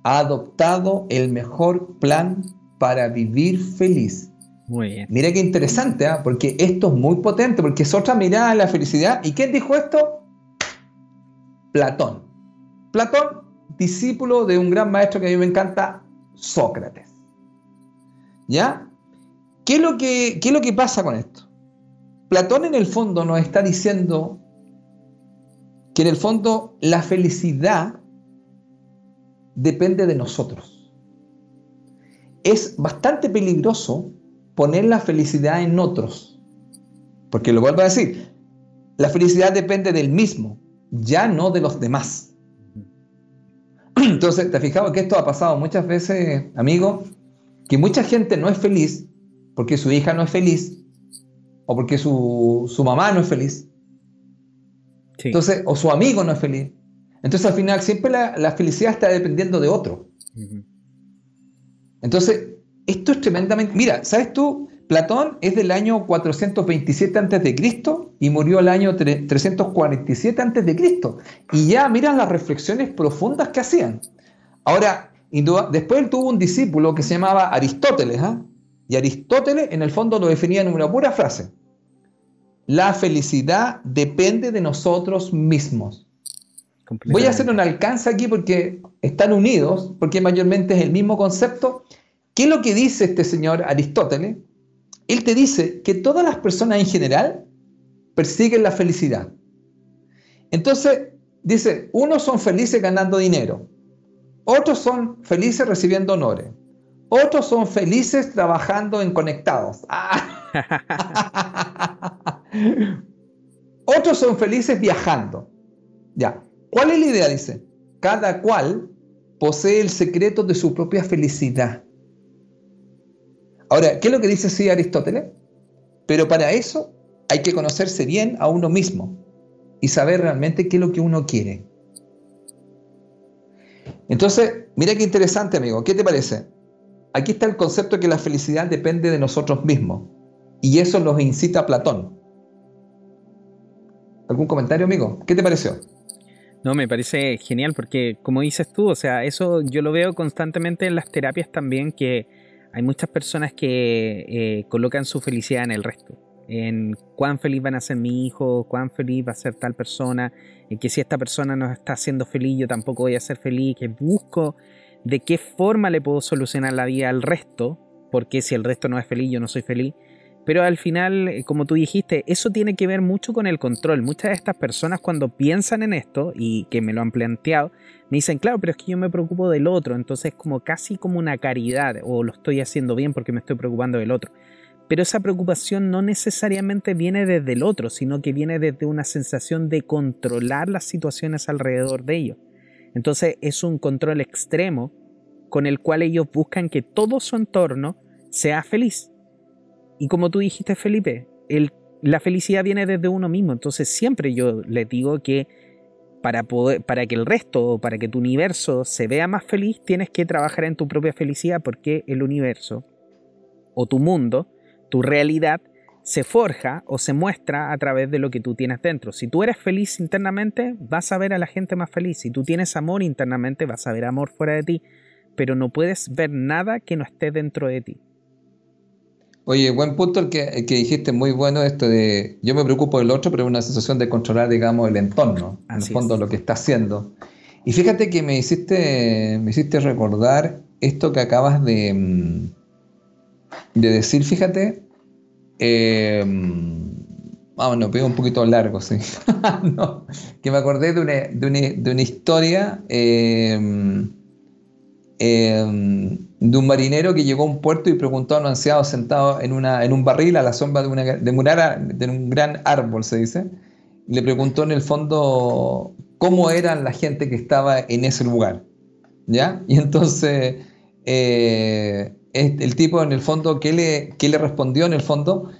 ha adoptado el mejor plan para vivir feliz. Mira qué interesante, ¿ah? porque esto es muy potente, porque es otra mirada a la felicidad. ¿Y quién dijo esto? Platón. Platón, discípulo de un gran maestro que a mí me encanta, Sócrates. ¿Ya? ¿Qué es, lo que, ¿Qué es lo que pasa con esto? Platón en el fondo nos está diciendo que en el fondo la felicidad depende de nosotros. Es bastante peligroso poner la felicidad en otros. Porque lo vuelvo a decir, la felicidad depende del mismo, ya no de los demás. <clears throat> Entonces, ¿te fijado que esto ha pasado muchas veces, amigo? Que mucha gente no es feliz porque su hija no es feliz o porque su, mamá no es feliz. Entonces, o su amigo no es feliz. Entonces, al final, siempre la, felicidad está dependiendo de otro. Entonces, esto es tremendamente... Mira, ¿sabes tú? Platón es del año 427 a.C. y murió el año 347 a.C. Y ya miran las reflexiones profundas que hacían. Ahora, después él tuvo un discípulo que se llamaba Aristóteles. ¿ah? Y Aristóteles en el fondo lo definía en una pura frase. La felicidad depende de nosotros mismos. Voy a hacer un alcance aquí porque están unidos, porque mayormente es el mismo concepto. ¿Qué es lo que dice este señor Aristóteles? Él te dice que todas las personas en general persiguen la felicidad. Entonces, dice, unos son felices ganando dinero, otros son felices recibiendo honores, otros son felices trabajando en conectados. <laughs> otros son felices viajando. Ya. ¿Cuál es la idea? Dice, cada cual posee el secreto de su propia felicidad. Ahora, ¿qué es lo que dice así Aristóteles? Pero para eso hay que conocerse bien a uno mismo y saber realmente qué es lo que uno quiere. Entonces, mira qué interesante, amigo. ¿Qué te parece? Aquí está el concepto de que la felicidad depende de nosotros mismos. Y eso nos incita a Platón. ¿Algún comentario, amigo? ¿Qué te pareció? No, me parece genial porque, como dices tú, o sea, eso yo lo veo constantemente en las terapias también, que hay muchas personas que eh, colocan su felicidad en el resto. en cuán feliz van a ser mi hijo, cuán feliz va a ser tal persona, en que si esta persona no está haciendo feliz, yo tampoco voy a ser feliz, que busco de qué forma le puedo solucionar la vida al resto, porque si el resto no es feliz, yo no soy feliz. Pero al final, eh, como tú dijiste, eso tiene que ver mucho con el control. Muchas de estas personas cuando piensan en esto y que me lo han planteado, me dicen, claro, pero es que yo me preocupo del otro, entonces como casi como una caridad, o lo estoy haciendo bien porque me estoy preocupando del otro. Pero esa preocupación no necesariamente viene desde el otro, sino que viene desde una sensación de controlar las situaciones alrededor de ellos. Entonces es un control extremo con el cual ellos buscan que todo su entorno sea feliz. Y como tú dijiste, Felipe, la felicidad viene desde uno mismo. Entonces siempre yo les digo que para, para que el resto, para que tu universo se vea más feliz, tienes que trabajar en tu propia felicidad porque el universo o tu mundo tu realidad se forja o se muestra a través de lo que tú tienes dentro. Si tú eres feliz internamente, vas a ver a la gente más feliz. Si tú tienes amor internamente, vas a ver amor fuera de ti. Pero no puedes ver nada que no esté dentro de ti. Oye, buen punto el que, que dijiste, muy bueno esto de yo me preocupo del otro, pero es una sensación de controlar, digamos, el entorno, en el fondo lo que está haciendo. Y fíjate que me hiciste, me hiciste recordar esto que acabas de, mm, de decir, fíjate, eh, vamos, no, pego un poquito largo, sí. <laughs> que me acordé de una, de una, historia em, em, de un marinero que llegó a un puerto y preguntó a un anciano sentado en, una, en un barril a la sombra de, una, de, de un gran árbol, se dice. Le preguntó en el fondo cómo eran la gente que estaba en ese lugar. ¿Ya? Y entonces eh, el tipo en el fondo, ¿qué le, le respondió en el fondo?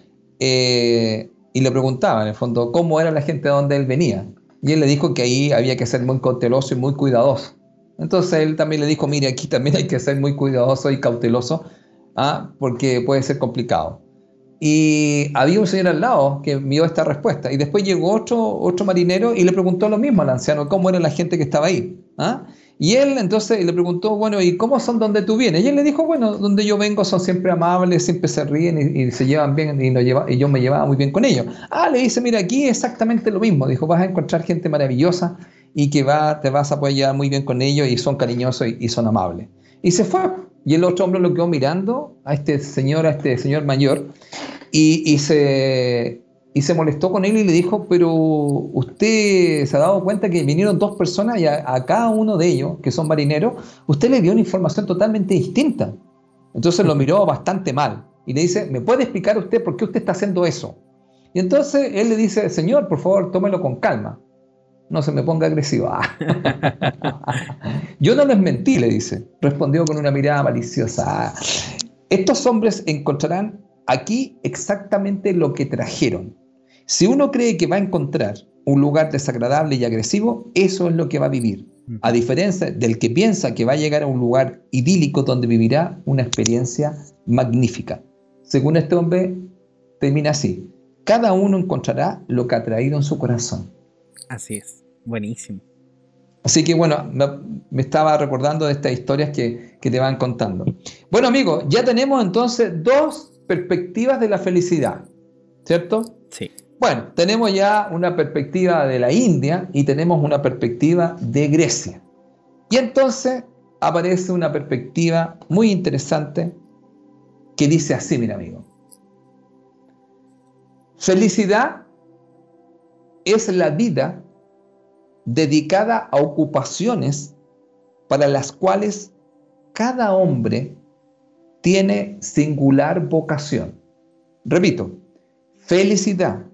Eh, y le preguntaba en el fondo cómo era la gente de donde él venía. Y él le dijo que ahí había que ser muy cauteloso y muy cuidadoso. Entonces él también le dijo, mire, aquí también hay que ser muy cuidadoso y cauteloso, ¿ah? porque puede ser complicado. Y había un señor al lado que vio esta respuesta. Y después llegó otro, otro marinero y le preguntó lo mismo al anciano, cómo era la gente que estaba ahí. ¿ah? Y él entonces le preguntó, bueno, ¿y cómo son donde tú vienes? Y él le dijo, bueno, donde yo vengo son siempre amables, siempre se ríen y, se llevan bien y, y yo me llevaba muy bien con ellos. Ah, le dice, mira, aquí exactamente lo mismo. Dijo, vas a encontrar gente maravillosa y que va, te vas a poder llevar muy bien con ellos y son cariñosos y, son amables. Y se fue. Y el otro hombre lo quedó mirando a este señor, a este señor mayor, y, y se, y se molestó con él y le dijo, pero usted se ha dado cuenta que vinieron dos personas y a, cada uno de ellos, que son marineros, usted le dio una información totalmente distinta. Entonces lo miró bastante mal y le dice, ¿me puede explicar usted por qué usted está haciendo eso? Y entonces él le dice, señor, por favor, tómelo con calma. No se me ponga agresivo. <laughs> Yo no les mentí, le dice. Respondió con una mirada maliciosa. Estos hombres encontrarán aquí exactamente lo que trajeron. Si uno cree que va a encontrar un lugar desagradable y agresivo, eso es lo que va a vivir. A diferencia del que piensa que va a llegar a un lugar idílico donde vivirá una experiencia magnífica. Según este hombre, termina así. Cada uno encontrará lo que ha traído en su corazón. Así es, buenísimo. Así que bueno, me, estaba recordando de estas historias que, que te van contando. Bueno amigos, ya tenemos entonces dos perspectivas de la felicidad, ¿cierto? Sí. Bueno, tenemos ya una perspectiva de la India y tenemos una perspectiva de Grecia. Y entonces aparece una perspectiva muy interesante que dice así, mira amigo. Felicidad es la vida dedicada a ocupaciones para las cuales cada hombre tiene singular vocación. Repito, felicidad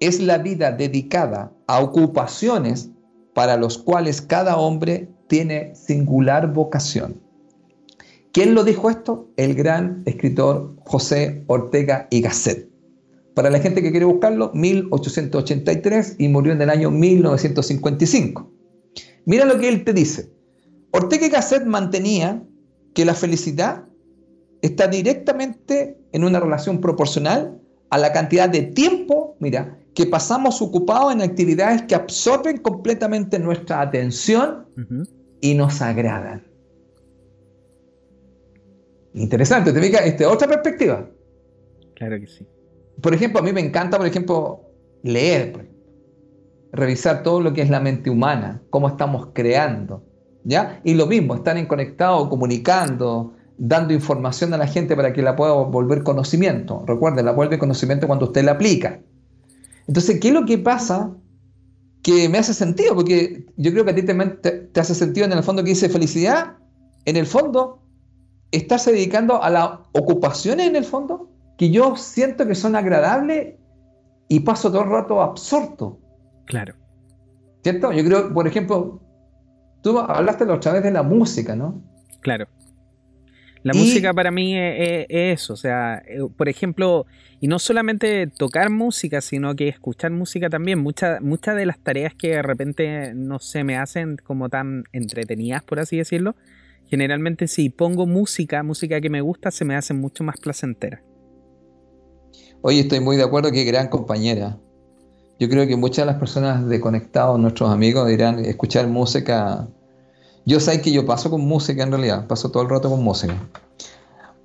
es la vida dedicada a ocupaciones para los cuales cada hombre tiene singular vocación. ¿Quién lo dijo esto? El gran escritor José Ortega y Gasset. Para la gente que quiere buscarlo, 1883 y murió en el año 1955. Mira lo que él te dice. Ortega y Gasset mantenía que la felicidad está directamente en una relación proporcional a la cantidad de tiempo, mira, que pasamos ocupados en actividades que absorben completamente nuestra atención y nos agradan. Interesante, te fijas, esta otra perspectiva. Claro que sí. Por ejemplo, a mí me encanta, por ejemplo, leer, revisar todo lo que es la mente humana, cómo estamos creando, ¿ya? Y lo mismo, están conectados, comunicando, dando información a la gente para que la pueda volver conocimiento. Recuerden, la vuelve conocimiento cuando usted la aplica. Entonces, ¿qué es lo que pasa? Que me hace sentido, porque yo creo que a ti te, hace sentido en el fondo que dice felicidad, en el fondo, estarse dedicando a las ocupaciones en el fondo, que yo siento que son agradables y paso todo el rato absorto. Claro. ¿Cierto? Yo creo, por ejemplo, tú hablaste la otra vez de la música, ¿no? Claro. La música para mí es, eso, o sea, eh, por ejemplo, y no solamente tocar música, sino que escuchar música también. Muchas muchas de las tareas que de repente no se me hacen como tan entretenidas, por así decirlo, generalmente si pongo música, música que me gusta, se me hacen mucho más placenteras. Oye, estoy muy de acuerdo que gran compañera. Yo creo que muchas de las personas de conectados, nuestros amigos, dirán escuchar música yo sé que yo paso con música en realidad, paso todo el rato con música.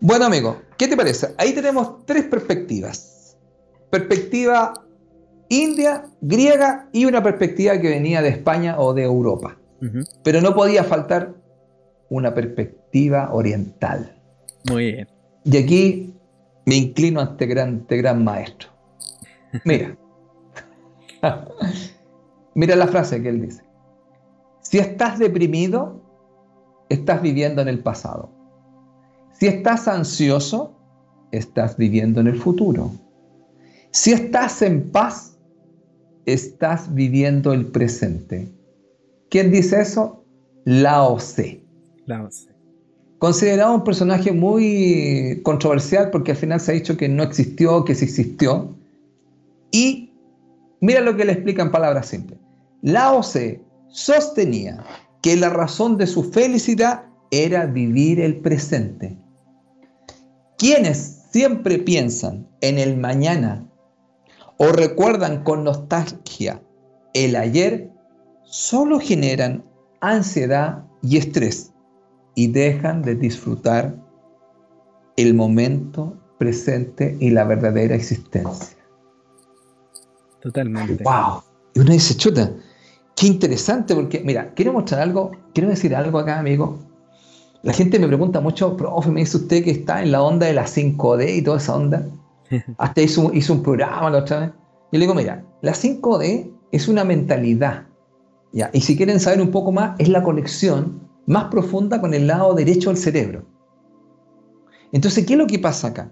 Bueno, amigo, ¿qué te parece? Ahí tenemos tres perspectivas. Perspectiva india, griega y una perspectiva que venía de España o de Europa. Pero no podía faltar una perspectiva oriental. Muy bien. Y aquí me inclino ante gran, este gran maestro. Mira. <laughs> Mira la frase que él dice. Si estás deprimido, estás viviendo en el pasado. Si estás ansioso, estás viviendo en el futuro. Si estás en paz, estás viviendo el presente. ¿Quién dice eso? Lao Tse. Lao Tse. Considerado un personaje muy controversial porque al final se ha dicho que no existió, que sí existió. Y mira lo que le explica en palabras simples. Lao Tse sostenía que la razón de su felicidad era vivir el presente. Quienes siempre piensan en el mañana o recuerdan con nostalgia el ayer, solo generan ansiedad y estrés y dejan de disfrutar el momento presente y la verdadera existencia. Totalmente. ¡Wow! Y uno dice, chuta, Qué interesante, porque, mira, quiero mostrar algo, quiero decir algo acá, amigo. La gente me pregunta mucho, profe, me dice usted que está en la onda de la 5D y toda esa onda. <laughs> Hasta hizo, hizo un programa la otra vez. Yo le digo, mira, la 5D es una mentalidad. ¿ya? Y si quieren saber un poco más, es la conexión más profunda con el lado derecho del cerebro. Entonces, ¿qué es lo que pasa acá?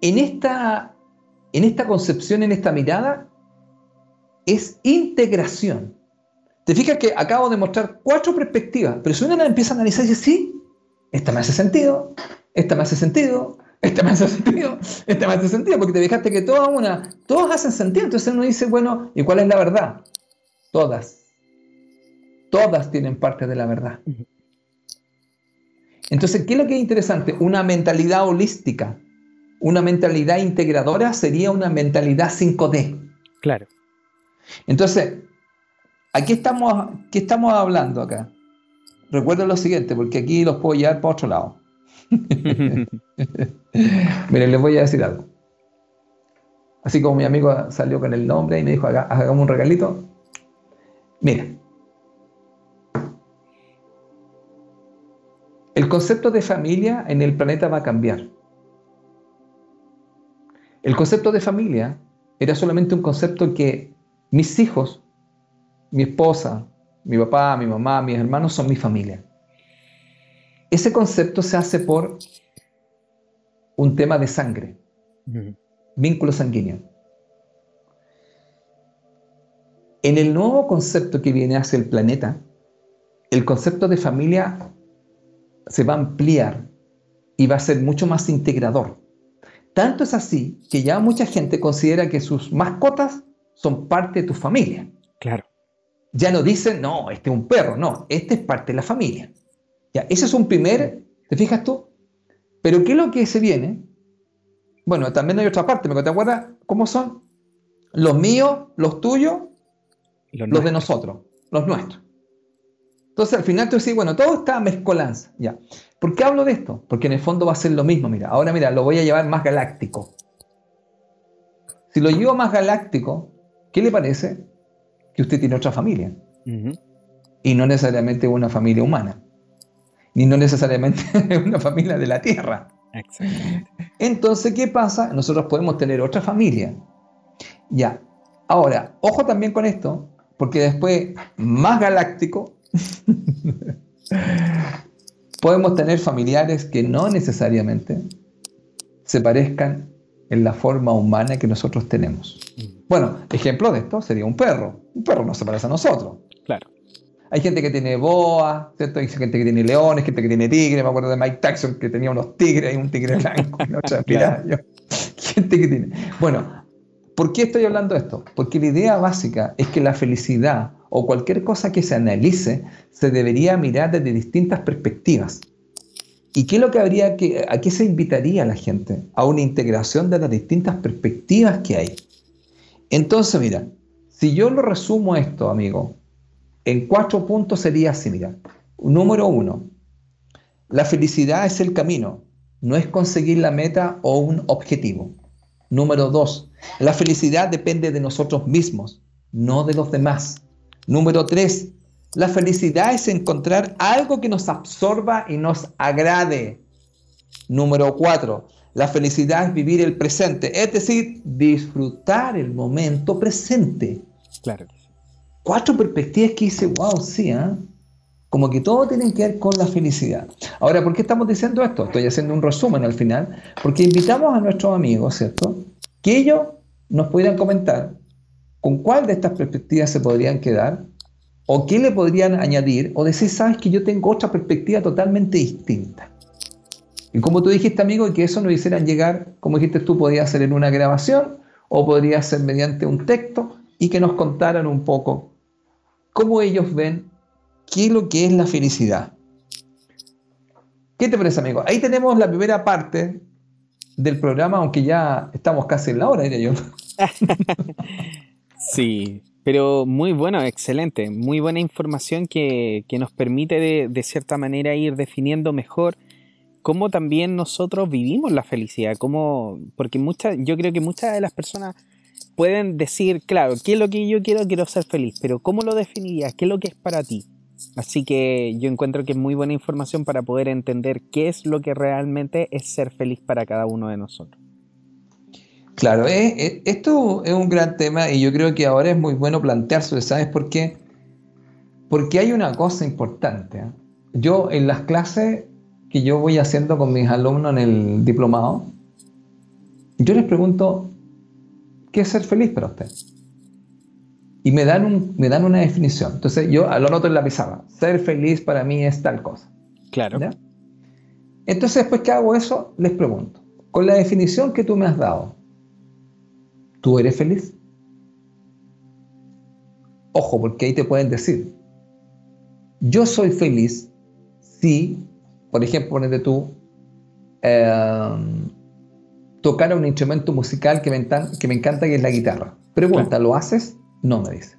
En esta, en esta concepción, en esta mirada, es integración. Te fijas que acabo de mostrar cuatro perspectivas, pero si uno empieza a analizar y dice, sí, esta me hace sentido, esta me hace sentido, esta me hace sentido, esta me hace sentido, porque te fijaste que todas una, todas hacen sentido. Entonces uno dice, bueno, ¿y cuál es la verdad? Todas. Todas tienen parte de la verdad. Entonces, ¿qué es lo que es interesante? Una mentalidad holística, una mentalidad integradora sería una mentalidad 5D. Claro. Entonces, aquí estamos, ¿qué estamos hablando acá? Recuerden lo siguiente, porque aquí los puedo llevar para otro lado. <laughs> Miren, les voy a decir algo. Así como mi amigo salió con el nombre y me dijo, hagamos un regalito. Mira, el concepto de familia en el planeta va a cambiar. El concepto de familia era solamente un concepto que mis hijos, mi esposa, mi papá, mi mamá, mis hermanos son mi familia. Ese concepto se hace por un tema de sangre, vínculo sanguíneo. En el nuevo concepto que viene hacia el planeta, el concepto de familia se va a ampliar y va a ser mucho más integrador. Tanto es así que ya mucha gente considera que sus mascotas son parte de tu familia. Claro. Ya no dicen, no, este es un perro, no, este es parte de la familia. Ya, ese es un primer, ¿te fijas tú? Pero ¿qué es lo que se viene? Bueno, también hay otra parte, ¿me te acuerdas cómo son? Los míos, los tuyos, los, de nosotros, los nuestros. Entonces al final tú decís, bueno, todo está mezcolanza, ya. ¿Por qué hablo de esto? Porque en el fondo va a ser lo mismo, mira, ahora mira, lo voy a llevar más galáctico. Si lo llevo más galáctico, ¿qué le parece? Que usted tiene otra familia. Y no necesariamente una familia humana. Ni no necesariamente <laughs> una familia de la Tierra. Entonces, ¿qué pasa? Nosotros podemos tener otra familia. Ya. Ahora, ojo también con esto, porque después, más galáctico, <laughs> podemos tener familiares que no necesariamente se parezcan en la forma humana que nosotros tenemos. Mm. Bueno, ejemplo de esto sería un perro. Un perro no se parece a nosotros. Claro. Hay gente que tiene boa, ¿cierto? Hay gente que tiene leones, gente que tiene tigres. Me acuerdo de Mike Tyson que tenía unos tigres y un tigre blanco y otra <laughs> <laughs> Gente que tiene. Bueno, ¿por qué estoy hablando de esto? Porque la idea básica es que la felicidad o cualquier cosa que se analice se debería mirar desde distintas perspectivas. ¿Y qué es lo que habría que, a qué se invitaría a la gente? A una integración de las distintas perspectivas que hay. Entonces, mira, si yo lo resumo esto, amigo, en cuatro puntos sería así, mira. Número uno, la felicidad es el camino, no es conseguir la meta o un objetivo. Número dos, la felicidad depende de nosotros mismos, no de los demás. Número tres, la felicidad es encontrar algo que nos absorba y nos agrade. Número cuatro, la felicidad es vivir el presente, es decir, disfrutar el momento presente. Claro. Cuatro perspectivas que dice, wow, sí, ¿eh? Como que todo tiene que ver con la felicidad. Ahora, ¿por qué estamos diciendo esto? Estoy haciendo un resumen al final, porque invitamos a nuestros amigos, ¿cierto? Que ellos nos pudieran comentar con cuál de estas perspectivas se podrían quedar, o qué le podrían añadir, o decir, sabes que yo tengo otra perspectiva totalmente distinta. Y como tú dijiste, amigo, que eso nos hicieran llegar, como dijiste tú, podía ser en una grabación o podría ser mediante un texto y que nos contaran un poco cómo ellos ven qué es lo que es la felicidad. ¿Qué te parece, amigo? Ahí tenemos la primera parte del programa, aunque ya estamos casi en la hora, diría yo. <laughs> sí, pero muy bueno, excelente, muy buena información que, nos permite de, de, cierta manera ir definiendo mejor cómo también nosotros vivimos la felicidad, cómo, porque muchas, yo creo que muchas de las personas pueden decir, claro, ¿qué es lo que yo quiero? Quiero ser feliz, pero ¿cómo lo definirías? ¿Qué es lo que es para ti? Así que yo encuentro que es muy buena información para poder entender qué es lo que realmente es ser feliz para cada uno de nosotros. Claro, esto es un gran tema y yo creo que ahora es muy bueno plantearse, ¿sabes por qué? Porque hay una cosa importante. ¿eh? Yo en las clases que yo voy haciendo con mis alumnos en el diplomado, yo les pregunto, ¿qué es ser feliz para usted? Y me dan, un, me dan una definición. Entonces yo lo anoto en la pizarra. Ser feliz para mí es tal cosa. Claro. Entonces después que hago eso, les pregunto, con la definición que tú me has dado, ¿tú eres feliz? Ojo, porque ahí te pueden decir, yo soy feliz si por ejemplo, ponete tú, em, tocar un instrumento musical que me, que me encanta, que es la guitarra. Pregunta, ¿lo haces? No, me dice.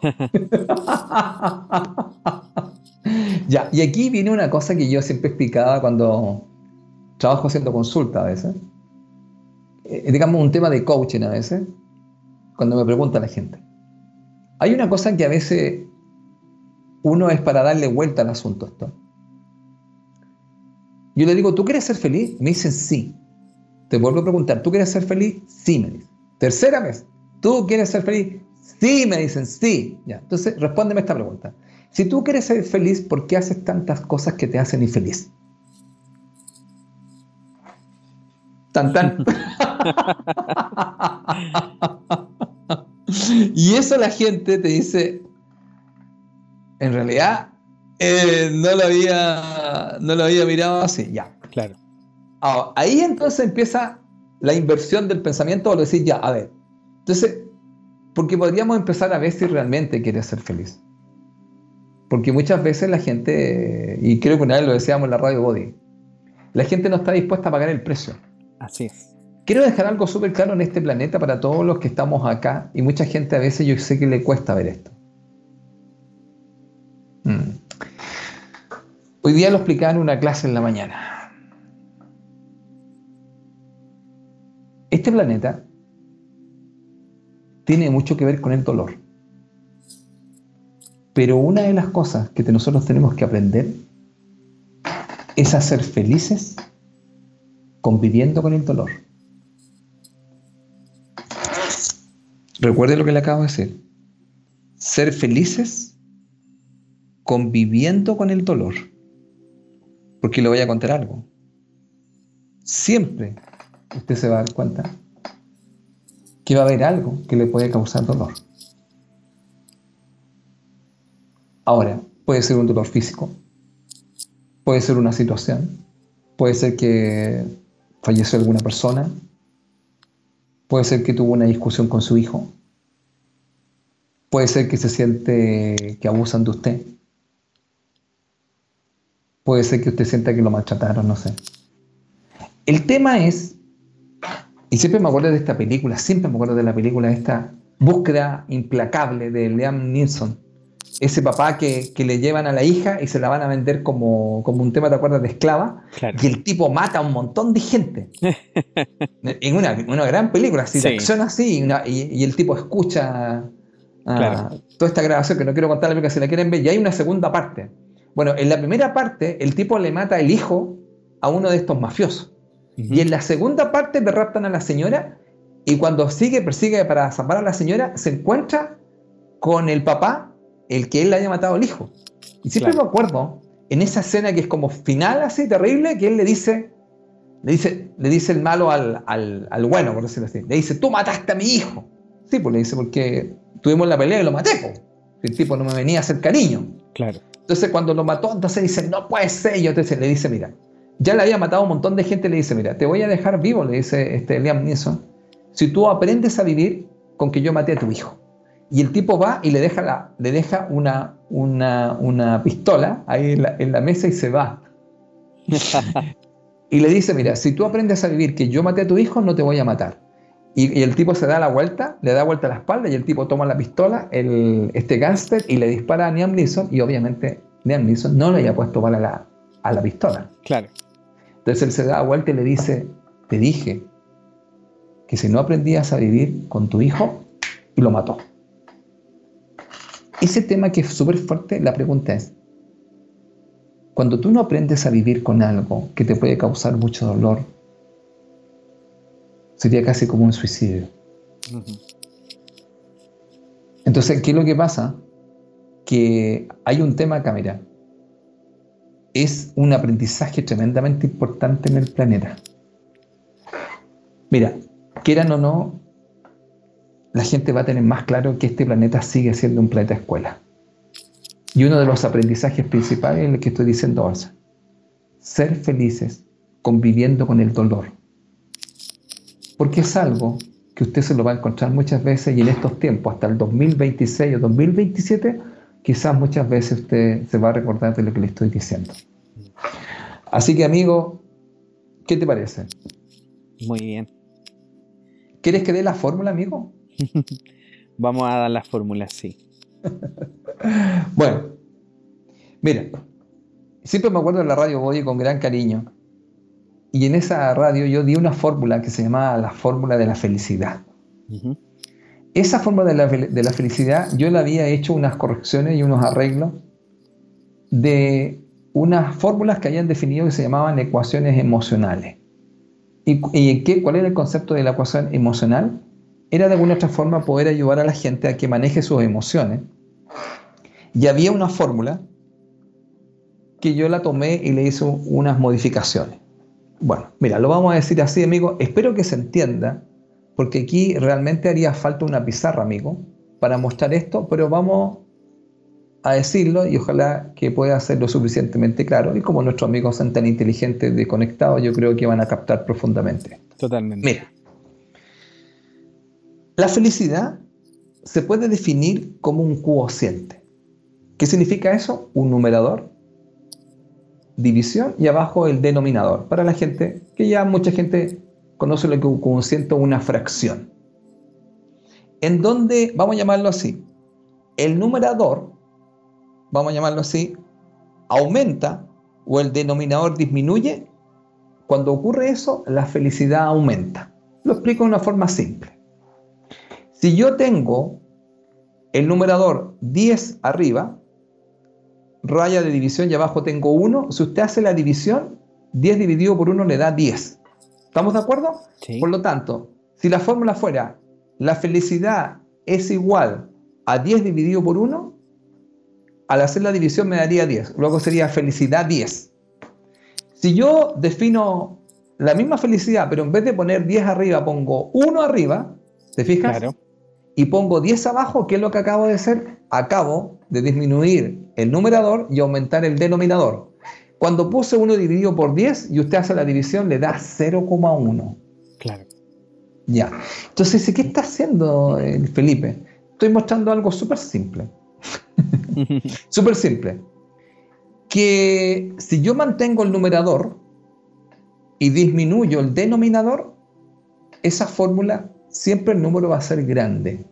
<laughs> ya, y aquí viene una cosa que yo siempre explicaba cuando trabajo haciendo consulta a veces. Eh, digamos un tema de coaching a veces, cuando me pregunta la gente. Hay una cosa que a veces uno es para darle vuelta al asunto esto. Yo le digo, ¿tú quieres ser feliz? Me dicen sí. Te vuelvo a preguntar, ¿tú quieres ser feliz? Sí, me dicen. Tercera vez, ¿tú quieres ser feliz? Sí, me dicen sí. Ya. Entonces, respóndeme esta pregunta. Si tú quieres ser feliz, ¿por qué haces tantas cosas que te hacen infeliz? Tan tan. <laughs> <laughs> y eso la gente te dice, en realidad eh, no, lo había, no lo había mirado así, ya. Claro. Ah, ahí entonces empieza la inversión del pensamiento o decir, ya, a ver. Entonces, porque podríamos empezar a ver si realmente quiere ser feliz. Porque muchas veces la gente, y creo que una vez lo decíamos en la radio Body, la gente no está dispuesta a pagar el precio. Así es. Quiero dejar algo súper claro en este planeta para todos los que estamos acá, y mucha gente a veces yo sé que le cuesta ver esto. Mm. Hoy día lo explicaba en una clase en la mañana. Este planeta tiene mucho que ver con el dolor. Pero una de las cosas que nosotros tenemos que aprender es a ser felices conviviendo con el dolor. Recuerde lo que le acabo de decir. Ser felices conviviendo con el dolor. Porque le voy a contar algo. Siempre usted se va a dar cuenta que va a haber algo que le puede causar dolor. Ahora, puede ser un dolor físico, puede ser una situación, puede ser que falleció alguna persona, puede ser que tuvo una discusión con su hijo, puede ser que se siente que abusan de usted, puede ser que usted sienta que lo maltrataron, no sé. El tema es y siempre me acuerdo de esta película, siempre me acuerdo de la película, esta búsqueda implacable de Liam Neeson. Ese papá que, le llevan a la hija y se la van a vender como, un tema, ¿te acuerdas? De esclava. Y el tipo mata a un montón de gente. <laughs> en una, gran película, así, de acción así, y, el tipo escucha ah, toda esta grabación, que no quiero contarle porque si la quieren ver, y hay una segunda parte. Bueno, en la primera parte, el tipo le mata el hijo a uno de estos mafiosos. Y en la segunda parte le raptan a la señora y cuando sigue, persigue para salvar a la señora, se encuentra con el papá, el que él le haya matado al hijo. Y siempre me acuerdo en esa escena que es como final así, terrible, que él le dice, le dice, le dice el malo al, al, bueno, por decirlo así. Le dice, tú mataste a mi hijo. Sí, pues le dice, porque tuvimos la pelea y lo maté, pues. El tipo no me venía a hacer cariño. Claro. Entonces cuando lo mató, entonces dice, no puede ser. Y entonces le dice, mira, ya le había matado a un montón de gente, le dice, mira, te voy a dejar vivo, le dice este Liam Neeson, si tú aprendes a vivir con que yo maté a tu hijo. Y el tipo va y le deja, la, le deja una, una, pistola ahí en la, mesa y se va. <laughs> y le dice, mira, si tú aprendes a vivir que yo maté a tu hijo, no te voy a matar. Y, el tipo se da la vuelta, le da vuelta a la espalda y el tipo toma la pistola, el, este gángster, y le dispara a Liam Neeson y obviamente Liam Neeson no le había puesto bala a la, a la pistola. Claro. Entonces él se da vuelta y le dice, te dije que si no aprendías a vivir con tu hijo, y lo mató. Ese tema que es súper fuerte, la pregunta es, cuando tú no aprendes a vivir con algo que te puede causar mucho dolor, sería casi como un suicidio. Entonces, ¿qué es lo que pasa? Que hay un tema acá, mira, es un aprendizaje tremendamente importante en el planeta. Mira, quieran o no, la gente va a tener más claro que este planeta sigue siendo un planeta escuela. Y uno de los aprendizajes principales es el que estoy diciendo ahora. Ser felices conviviendo con el dolor. Porque es algo que usted se lo va a encontrar muchas veces y en estos tiempos, hasta el 2026 o 2027, quizás muchas veces usted se va a recordar de lo que le estoy diciendo. Así que, amigo, ¿qué te parece? Muy bien. ¿Quieres que dé la fórmula, amigo? <laughs> Vamos a dar la fórmula, sí. <laughs> bueno, mira, siempre me acuerdo de la radio Body con gran cariño. Y en esa radio yo di una fórmula que se llamaba la fórmula de la felicidad. Esa forma de la, felicidad yo le había hecho unas correcciones y unos arreglos de unas fórmulas que habían definido que se llamaban ecuaciones emocionales. ¿Y, qué, cuál era el concepto de la ecuación emocional? Era de alguna otra forma poder ayudar a la gente a que maneje sus emociones. Y había una fórmula que yo la tomé y le hice unas modificaciones. Bueno, mira, lo vamos a decir así, amigo. Espero que se entienda porque aquí realmente haría falta una pizarra, amigo, para mostrar esto, pero vamos a decirlo y ojalá que pueda ser lo suficientemente claro. Y como nuestros amigos son tan inteligentes de conectados, yo creo que van a captar profundamente. Totalmente. Mira, la felicidad se puede definir como un cociente. ¿Qué significa eso? Un numerador, división y abajo el denominador. Para la gente, que ya mucha gente conoce lo que un ciento una fracción. En donde, vamos a llamarlo así, el numerador, vamos a llamarlo así, aumenta o el denominador disminuye. Cuando ocurre eso, la felicidad aumenta. Lo explico de una forma simple. Si yo tengo el numerador 10 arriba, raya de división y abajo tengo 1, si usted hace la división, 10 dividido por 1 le da 10. ¿Estamos de acuerdo? Por lo tanto, si la fórmula fuera la felicidad es igual a 10 dividido por 1, al hacer la división me daría 10. Luego sería felicidad 10. Si yo defino la misma felicidad, pero en vez de poner 10 arriba pongo 1 arriba, ¿te fijas? Claro. Y pongo 10 abajo, ¿qué es lo que acabo de hacer? Acabo de disminuir el numerador y aumentar el denominador. Cuando puse 1 dividido por 10 y usted hace la división, le da 0,1. Claro. Ya. Entonces, ¿qué está haciendo el eh, Felipe? Estoy mostrando algo súper simple. <laughs> súper simple. Que si yo mantengo el numerador y disminuyo el denominador, esa fórmula siempre el número va a ser grande.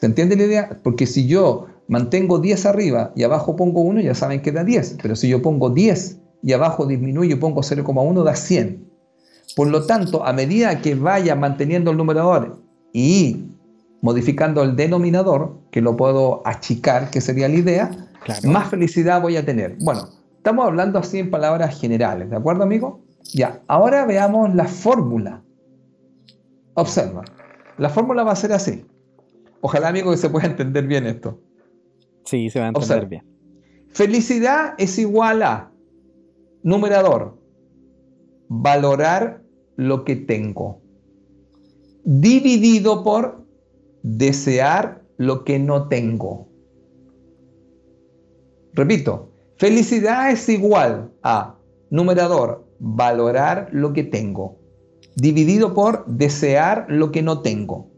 ¿Se entiende la idea? Porque si yo mantengo 10 arriba y abajo pongo 1, ya saben que da 10. Pero si yo pongo 10 y abajo disminuyo y pongo 0,1, da 100. Por lo tanto, a medida que vaya manteniendo el numerador y modificando el denominador, que lo puedo achicar, que sería la idea, más felicidad voy a tener. Bueno, estamos hablando así en palabras generales, ¿de acuerdo, amigo? Ya, ahora veamos la fórmula. Observa, la fórmula va a ser así. Ojalá, amigo, que se pueda entender bien esto. Sí, se va a entender bien. Felicidad es igual a numerador, valorar lo que tengo, dividido por desear lo que no tengo. Repito, felicidad es igual a numerador, valorar lo que tengo, dividido por desear lo que no tengo.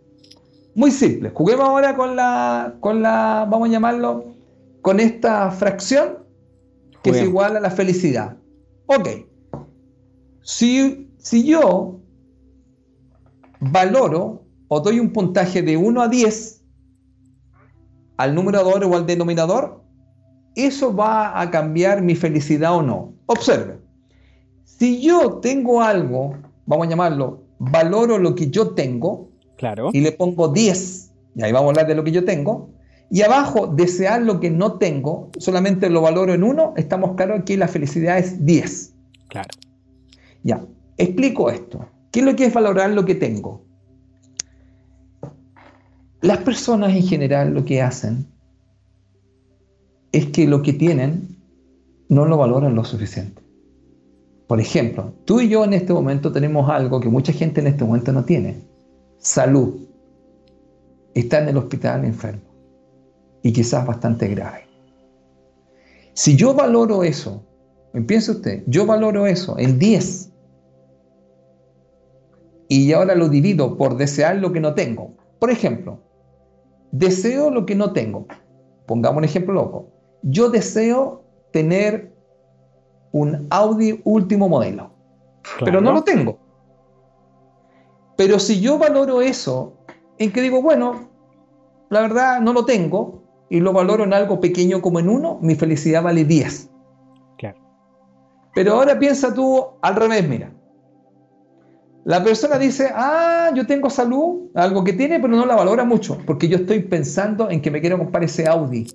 Muy simple. Juguemos ahora con la, con la, vamos a llamarlo, con esta fracción que es igual a la felicidad. Ok. Si, si yo valoro o doy un puntaje de 1 a 10 al numerador o al denominador, eso va a cambiar mi felicidad o no. Observe. Si yo tengo algo, vamos a llamarlo, valoro lo que yo tengo, claro. y le pongo 10, y ahí vamos a hablar de lo que yo tengo, y abajo desear lo que no tengo, solamente lo valoro en 1, estamos claros que la felicidad es 10. Claro. Ya, explico esto. ¿Qué es lo que es valorar lo que tengo? Las personas en general lo que hacen es que lo que tienen no lo valoran lo suficiente. Por ejemplo, tú y yo en este momento tenemos algo que mucha gente en este momento no tiene. Salud. Está en el hospital enfermo. Y quizás bastante grave. Si yo valoro eso, piense usted, yo valoro eso en 10 y ahora lo divido por desear lo que no tengo. Por ejemplo, deseo lo que no tengo. Pongamos un ejemplo loco. Yo deseo tener un Audi último modelo, pero no lo tengo. Pero si yo valoro eso, en que digo, bueno, la verdad no lo tengo y lo valoro en algo pequeño como en uno, mi felicidad vale 10. Claro. Pero ahora piensa tú al revés, mira. La persona dice, ah, yo tengo salud, algo que tiene, pero no la valora mucho, porque yo estoy pensando en que me quiero comprar ese Audi.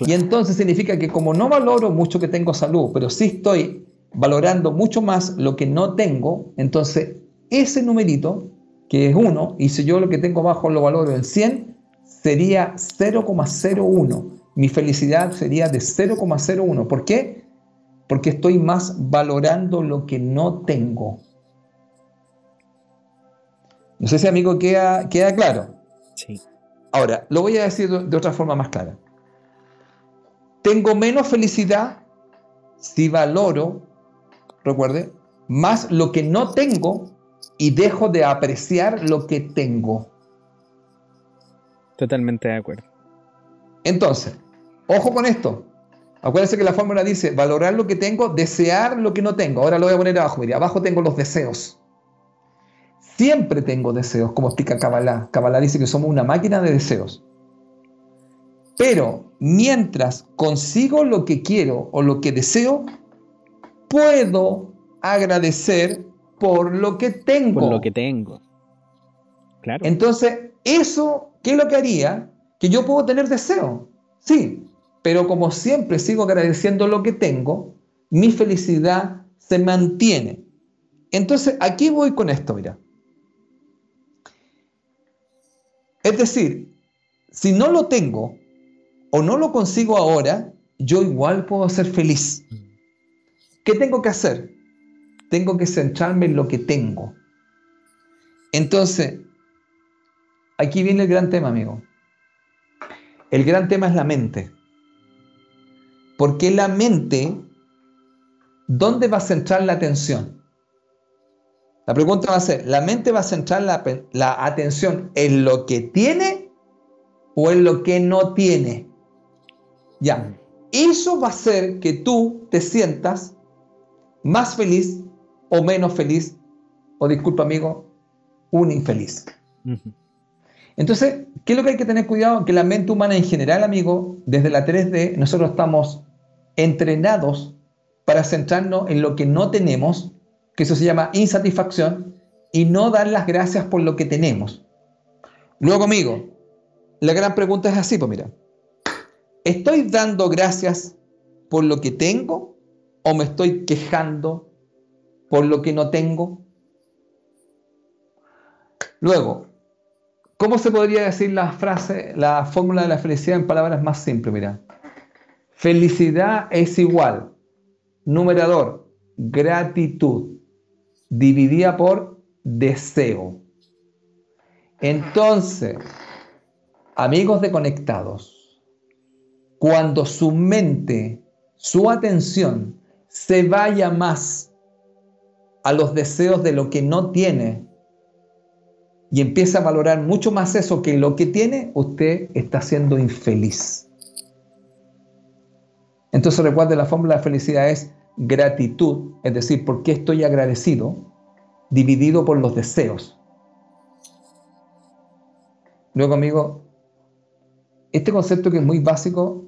Y entonces significa que como no valoro mucho que tengo salud, pero sí estoy valorando mucho más lo que no tengo, entonces ese numerito, que es 1, y si yo lo que tengo abajo lo valoro en 100, sería 0,01. Mi felicidad sería de 0,01. ¿Por qué? Porque estoy más valorando lo que no tengo. No sé si, amigo, queda, queda claro. Sí. Ahora, lo voy a decir de otra forma más clara. Tengo menos felicidad si valoro, recuerde, más lo que no tengo y dejo de apreciar lo que tengo. Totalmente de acuerdo. Entonces, ojo con esto. Acuérdense que la fórmula dice valorar lo que tengo, desear lo que no tengo. Ahora lo voy a poner abajo. Mire, abajo tengo los deseos. Siempre tengo deseos, como explica Kabbalah. Kabbalah dice que somos una máquina de deseos. Pero mientras consigo lo que quiero o lo que deseo, puedo agradecer por lo que tengo. Por lo que tengo. Claro. Entonces, eso, ¿qué es lo que haría? Que yo puedo tener deseo. Sí, pero como siempre sigo agradeciendo lo que tengo, mi felicidad se mantiene. Entonces, aquí voy con esto, mira. Es decir, si no lo tengo o no lo consigo ahora, yo igual puedo ser feliz. ¿Qué tengo que hacer? Tengo que centrarme en lo que tengo. Entonces, aquí viene el gran tema, amigo. El gran tema es la mente. Porque la mente, ¿dónde va a centrar la atención? La pregunta va a ser, ¿la mente va a centrar la, la atención en lo que tiene o en lo que no tiene? Ya, eso va a hacer que tú te sientas más feliz o menos feliz, o disculpa amigo, un infeliz. Entonces, ¿qué es lo que hay que tener cuidado? Que la mente humana en general, amigo, desde la 3D, nosotros estamos entrenados para centrarnos en lo que no tenemos, que eso se llama insatisfacción, y no dar las gracias por lo que tenemos. Luego, amigo, la gran pregunta es así, pues mira, ¿estoy dando gracias por lo que tengo o me estoy quejando por lo que no tengo? Luego, ¿cómo se podría decir la frase, la fórmula de la felicidad en palabras más simples? Mira, Felicidad es igual, numerador, gratitud, dividida por deseo. Entonces, amigos de conectados, cuando su mente, su atención se vaya más a los deseos de lo que no tiene y empieza a valorar mucho más eso que lo que tiene, usted está siendo infeliz. Entonces recuerde, la fórmula de felicidad es gratitud, es decir, por qué estoy agradecido, dividido por los deseos. Luego, amigo, este concepto que es muy básico,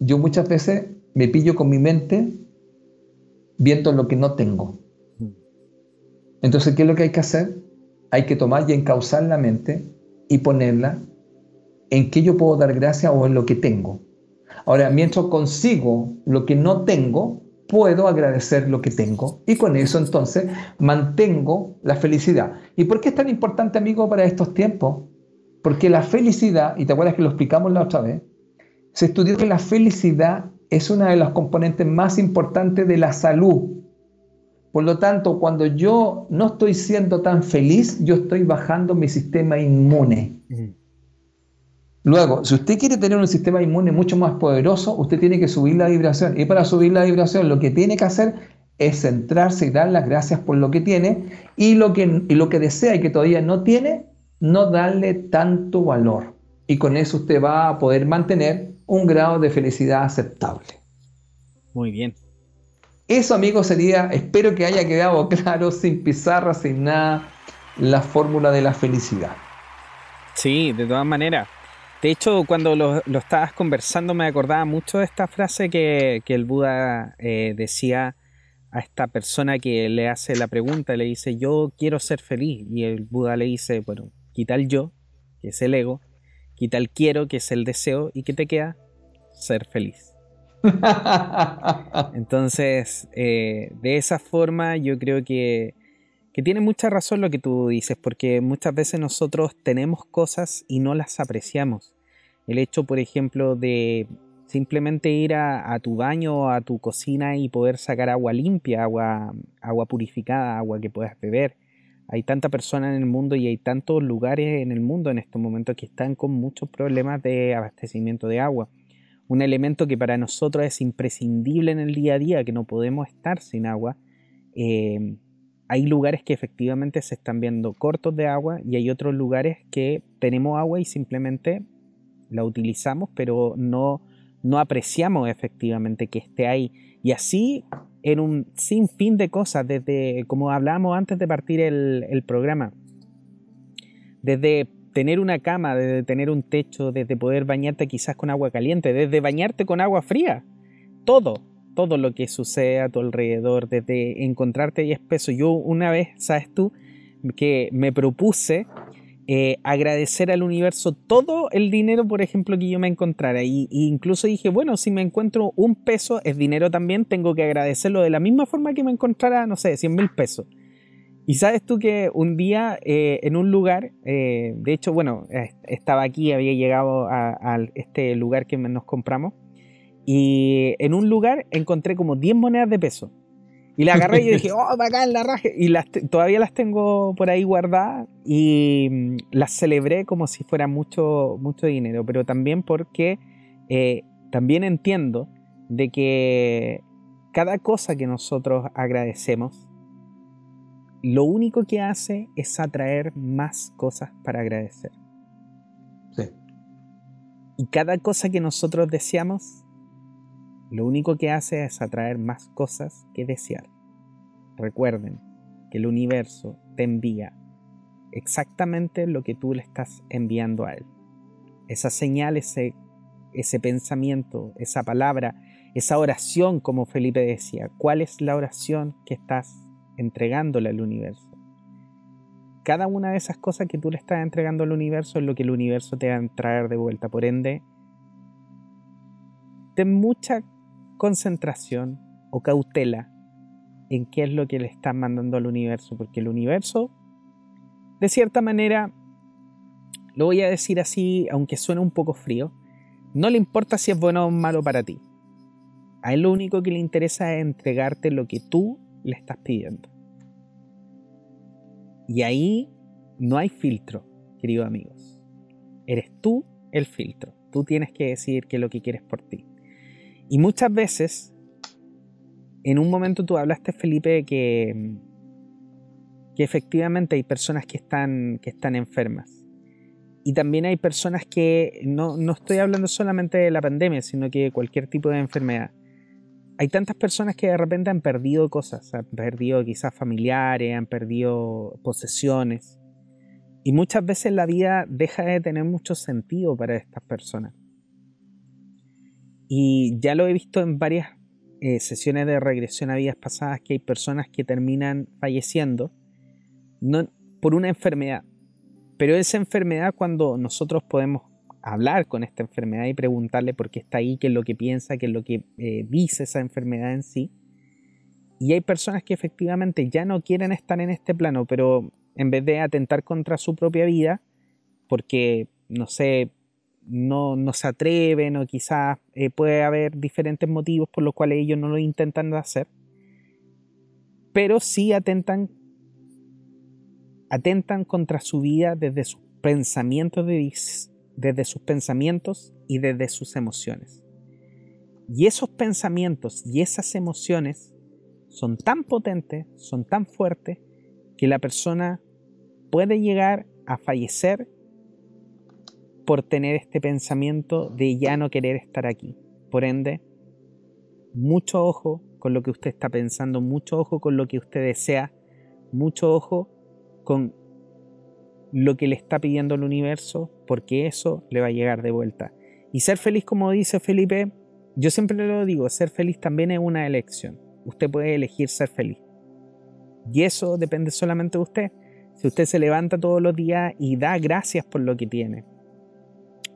yo muchas veces me pillo con mi mente viendo lo que no tengo. Entonces, ¿qué es lo que hay que hacer? Hay que tomar y encauzar la mente y ponerla en qué yo puedo dar gracia o en lo que tengo. Ahora, mientras consigo lo que no tengo, puedo agradecer lo que tengo y con eso entonces mantengo la felicidad. ¿Y por qué es tan importante, amigo, para estos tiempos? Porque la felicidad, y te acuerdas que lo explicamos la otra vez, se estudió que la felicidad es una de las componentes más importantes de la salud. Por lo tanto, cuando yo no estoy siendo tan feliz, yo estoy bajando mi sistema inmune. Luego, si usted quiere tener un sistema inmune mucho más poderoso, usted tiene que subir la vibración. Y para subir la vibración, lo que tiene que hacer es centrarse y dar las gracias por lo que tiene y lo que, lo que desea y que todavía no tiene, no darle tanto valor. Y con eso usted va a poder mantener un grado de felicidad aceptable. Muy bien. Eso, amigos, sería, espero que haya quedado <laughs> claro, sin pizarra, sin nada, la fórmula de la felicidad. Sí, de todas maneras. De hecho, cuando lo, estabas conversando me acordaba mucho de esta frase que, el Buda eh, decía a esta persona que le hace la pregunta, le dice, yo quiero ser feliz. Y el Buda le dice, bueno, quita el yo, que es el ego, quita el quiero, que es el deseo, y ¿qué te queda? Ser feliz. <laughs> Entonces, eh, de esa forma yo creo que que tiene mucha razón lo que tú dices, porque muchas veces nosotros tenemos cosas y no las apreciamos. El hecho, por ejemplo, de simplemente ir a, tu baño o a tu cocina y poder sacar agua limpia, agua, agua purificada, agua que puedas beber. Hay tanta persona en el mundo y hay tantos lugares en el mundo en estos momentos que están con muchos problemas de abastecimiento de agua. Un elemento que para nosotros es imprescindible en el día a día, que no podemos estar sin agua. Eh, hay lugares que efectivamente se están viendo cortos de agua y hay otros lugares que tenemos agua y simplemente la utilizamos, pero no, no apreciamos efectivamente que esté ahí. Y así en un sinfín de cosas, desde como hablábamos antes de partir el, el programa, desde tener una cama, desde tener un techo, desde poder bañarte quizás con agua caliente, desde bañarte con agua fría, todo todo lo que sucede a tu alrededor, desde encontrarte 10 pesos. Yo una vez, ¿sabes tú? Que me propuse eh, agradecer al universo todo el dinero, por ejemplo, que yo me encontrara. Y, incluso dije, bueno, si me encuentro un peso, es dinero también, tengo que agradecerlo de la misma forma que me encontrara, no sé, 100 mil pesos. Y sabes tú que un día eh, en un lugar, eh, de hecho, bueno, estaba aquí, había llegado a, este lugar que nos compramos, y en un lugar encontré como 10 monedas de peso. Y la agarré y dije, <laughs> oh, bacán, la raje. Y las todavía las tengo por ahí guardadas y mm, las celebré como si fuera mucho, mucho dinero, pero también porque eh, también entiendo de que cada cosa que nosotros agradecemos lo único que hace es atraer más cosas para agradecer. Sí. Y cada cosa que nosotros deseamos, lo único que hace es atraer más cosas que desear. Recuerden que el universo te envía exactamente lo que tú le estás enviando a él. Esa señal, ese, ese pensamiento, esa palabra, esa oración, como Felipe decía, ¿cuál es la oración que estás entregándole al universo. Cada una de esas cosas que tú le estás entregando al universo es lo que el universo te va a traer de vuelta. Por ende, ten mucha concentración o cautela en qué es lo que le estás mandando al universo, porque el universo, de cierta manera, lo voy a decir así, aunque suene un poco frío, no le importa si es bueno o malo para ti. A él lo único que le interesa es entregarte lo que tú le estás pidiendo. Y ahí no hay filtro, queridos amigos. Eres tú el filtro. Tú tienes que decidir qué es lo que quieres por ti. Y muchas veces, en un momento tú hablaste, Felipe, que, que efectivamente hay personas que están, que están enfermas. Y también hay personas que, no, no estoy hablando solamente de la pandemia, sino que cualquier tipo de enfermedad hay tantas personas que de repente han perdido cosas, han perdido quizás familiares, han perdido posesiones. Y muchas veces la vida deja de tener mucho sentido para estas personas. Y ya lo he visto en varias eh, sesiones de regresión a vidas pasadas que hay personas que terminan falleciendo no, por una enfermedad. Pero esa enfermedad cuando nosotros podemos hablar con esta enfermedad y preguntarle por qué está ahí, qué es lo que piensa, qué es lo que eh, dice esa enfermedad en sí. Y hay personas que efectivamente ya no quieren estar en este plano, pero en vez de atentar contra su propia vida, porque, no sé, no, no se atreven o quizás eh, puede haber diferentes motivos por los cuales ellos no lo intentan hacer, pero sí atentan, atentan contra su vida desde sus pensamientos de, desde sus pensamientos y desde sus emociones. Y esos pensamientos y esas emociones son tan potentes, son tan fuertes, que la persona puede llegar a fallecer por tener este pensamiento de ya no querer estar aquí. Por ende, mucho ojo con lo que usted está pensando, mucho ojo con lo que usted desea, mucho ojo con lo que le está pidiendo el universo, porque eso le va a llegar de vuelta. Y ser feliz, como dice Felipe, yo siempre lo digo, ser feliz también es una elección. Usted puede elegir ser feliz. Y eso depende solamente de usted. Si usted se levanta todos los días y da gracias por lo que tiene,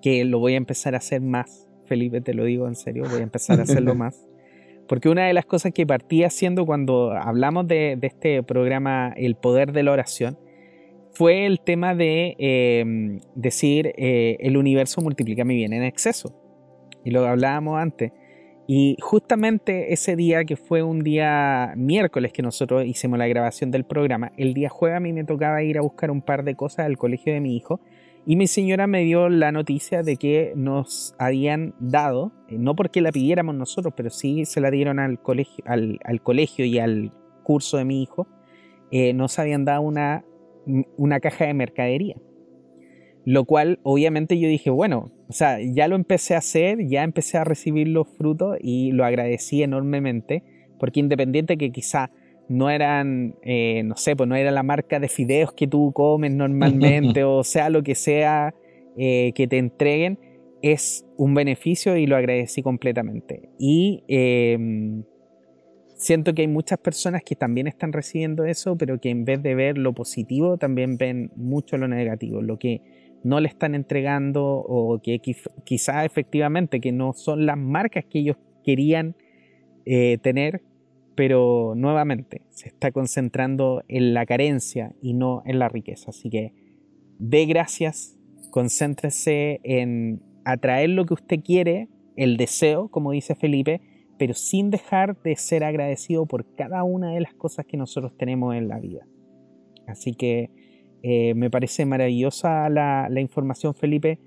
que lo voy a empezar a hacer más, Felipe, te lo digo en serio, voy a empezar a hacerlo <laughs> más. Porque una de las cosas que partí haciendo cuando hablamos de, de este programa El Poder de la Oración, fue el tema de em, decir eh, el universo multiplica mi bien en exceso. Y lo hablábamos antes. Y justamente ese día, que fue un día miércoles que nosotros hicimos la grabación del programa, el día jueves a mí me tocaba ir a buscar un par de cosas al colegio de mi hijo. Y mi señora me dio la noticia de que nos habían dado, eh, no porque la pidiéramos nosotros, pero sí se la dieron al colegio, al, colegio y al curso de mi hijo, eh, nos habían dado una una caja de mercadería. Lo cual obviamente yo dije, bueno, o sea, ya lo empecé a hacer, ya empecé a recibir los frutos y lo agradecí enormemente, porque independiente que quizá no eran, eh, no sé, pues no era la marca de fideos que tú comes normalmente, <laughs> o sea, lo que sea eh, que te entreguen, es un beneficio y lo agradecí completamente. Y em, siento que hay muchas personas que también están recibiendo eso, pero que en vez de ver lo positivo, también ven mucho lo negativo, lo que no le están entregando o que quizá efectivamente que no son las marcas que ellos querían eh, tener, pero nuevamente se está concentrando en la carencia y no en la riqueza. Así que dé gracias, concéntrese en atraer lo que usted quiere, el deseo, como dice Felipe, pero sin dejar de ser agradecido por cada una de las cosas que nosotros tenemos en la vida. Así que eh, me parece maravillosa la, información, Felipe.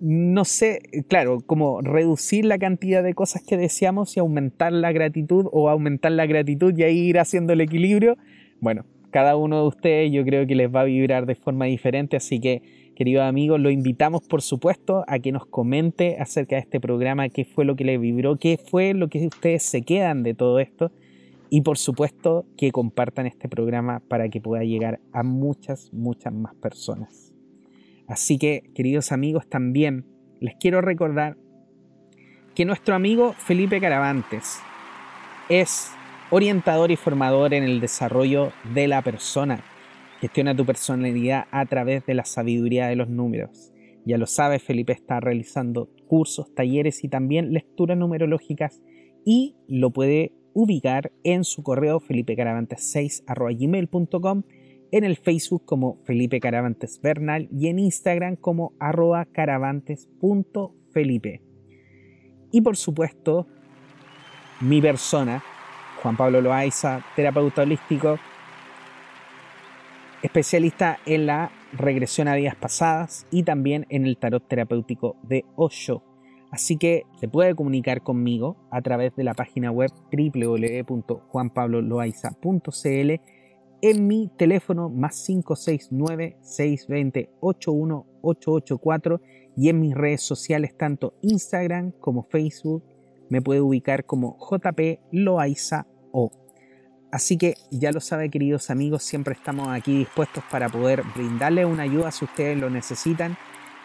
No sé, claro, como reducir la cantidad de cosas que deseamos y aumentar la gratitud o aumentar la gratitud y ahí ir haciendo el equilibrio. Bueno, cada uno de ustedes yo creo que les va a vibrar de forma diferente, así que Queridos amigos, lo invitamos por supuesto a que nos comente acerca de este programa, qué fue lo que le vibró, qué fue lo que ustedes se quedan de todo esto y por supuesto que compartan este programa para que pueda llegar a muchas, muchas más personas. Así que, queridos amigos, también les quiero recordar que nuestro amigo Felipe Caravantes es orientador y formador en el desarrollo de la persona Gestiona tu personalidad a través de la sabiduría de los números. Ya lo sabes, Felipe está realizando cursos, talleres y también lecturas numerológicas y lo puede ubicar en su correo felipecaravantes6.gmail.com, en el Facebook como Felipe Caravantes Bernal y en Instagram como arroba caravantes.felipe. Y por supuesto, mi persona, Juan Pablo Loaiza, terapeuta holístico, especialista en la regresión a días pasadas y también en el tarot terapéutico de Osho. Así que se puede comunicar conmigo a través de la página web www.juanpabloloaiza.cl en mi teléfono más 569-620-81884 y en mis redes sociales tanto Instagram como Facebook me puede ubicar como JP Loaiza O. Así que ya lo sabe, queridos amigos, siempre estamos aquí dispuestos para poder brindarle una ayuda si ustedes lo necesitan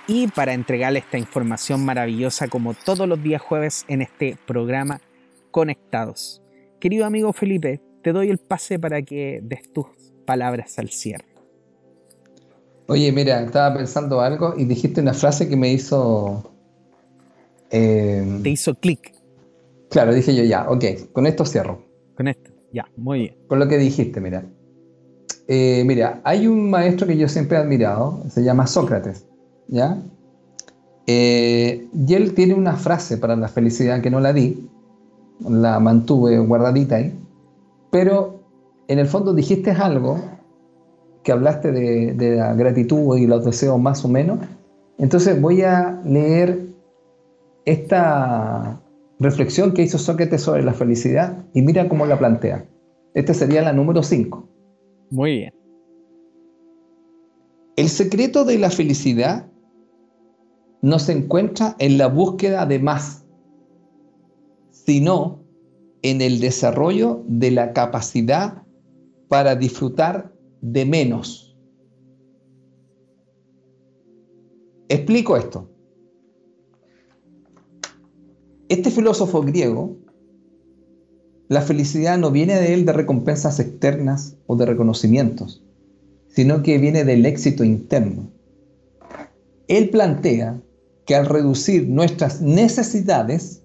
y para entregarle esta información maravillosa como todos los días jueves en este programa Conectados. Querido amigo Felipe, te doy el pase para que des tus palabras al cierre. Oye, mira, estaba pensando algo y dijiste una frase que me hizo... Eh, te hizo clic. Claro, dije yo ya, ok, con esto cierro. Con esto. Ya, muy bien. Con lo que dijiste, mira. Eh, mira, hay un maestro que yo siempre he admirado, se llama Sócrates, ¿ya? Eh, y él tiene una frase para la felicidad que no la di, la mantuve guardadita ahí, pero en el fondo dijiste algo que hablaste de, de la gratitud y los deseos más o menos. Entonces voy a leer esta, reflexión que hizo Sócrates sobre la felicidad y mira cómo la plantea. Esta sería la número 5. Muy bien. El secreto de la felicidad no se encuentra en la búsqueda de más, sino en el desarrollo de la capacidad para disfrutar de menos. Explico esto. Este filósofo griego, la felicidad no viene de él de recompensas externas o de reconocimientos, sino que viene del éxito interno. Él plantea que al reducir nuestras necesidades,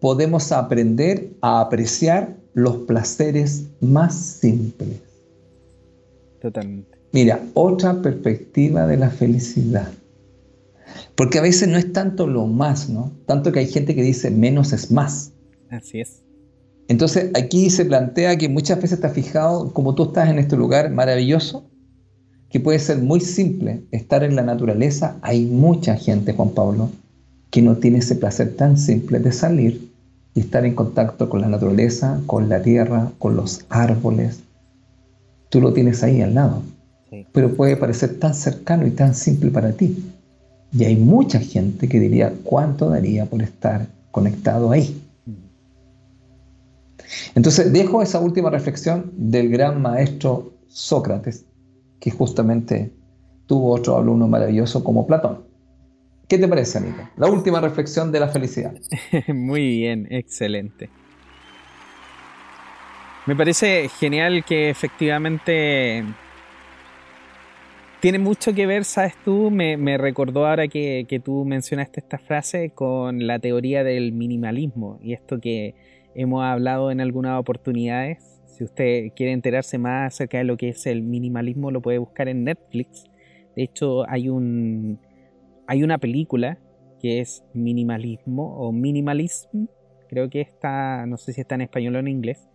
podemos aprender a apreciar los placeres más simples. Totalmente. Mira, otra perspectiva de la felicidad. Porque a veces no es tanto lo más, ¿no? Tanto que hay gente que dice menos es más. Así es. Entonces aquí se plantea que muchas veces has fijado, como tú estás en este lugar maravilloso, que puede ser muy simple estar en la naturaleza. Hay mucha gente, Juan Pablo, que no tiene ese placer tan simple de salir y estar en contacto con la naturaleza, con la tierra, con los árboles. Tú lo tienes ahí al lado, pero puede parecer tan cercano y tan simple para ti. Y hay mucha gente que diría, ¿cuánto daría por estar conectado ahí? Entonces dejo esa última reflexión del gran maestro Sócrates, que justamente tuvo otro alumno maravilloso como Platón. ¿Qué te parece, Anita? La última reflexión de la felicidad. <laughs> Muy bien, excelente. Me parece genial que efectivamente tiene mucho que ver, sabes tú, me, recordó ahora que, tú mencionaste esta frase con la teoría del minimalismo y esto que hemos hablado en algunas oportunidades. Si usted quiere enterarse más acerca de lo que es el minimalismo, lo puede buscar en Netflix. De hecho, hay, un, hay una película que es minimalismo o minimalism, creo que está, no sé si está en español o en inglés.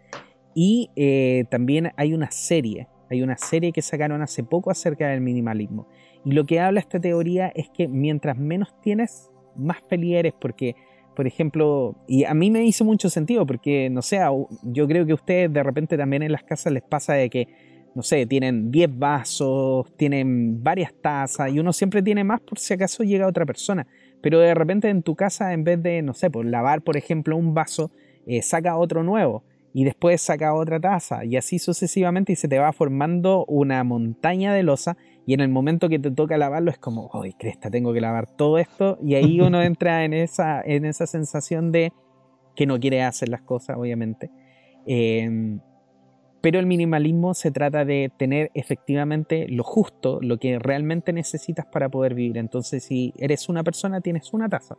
Y eh, también hay una serie hay una serie que sacaron hace poco acerca del minimalismo. Y lo que habla esta teoría es que mientras menos tienes, más feliz eres. Porque, por ejemplo, y a mí me hizo mucho sentido, porque, no sé, yo creo que a ustedes de repente también en las casas les pasa de que, no sé, tienen 10 vasos, tienen varias tazas, y uno siempre tiene más por si acaso llega otra persona. Pero de repente en tu casa, en vez de, no sé, por lavar, por ejemplo, un vaso, eh, saca otro nuevo y después saca otra taza y así sucesivamente y se te va formando una montaña de losa y en el momento que te toca lavarlo es como, ¡ay, cresta! Tengo que lavar todo esto y ahí <laughs> uno entra en esa, en esa sensación de que no quiere hacer las cosas, obviamente. Em, pero el minimalismo se trata de tener efectivamente lo justo, lo que realmente necesitas para poder vivir. Entonces, si eres una persona, tienes una taza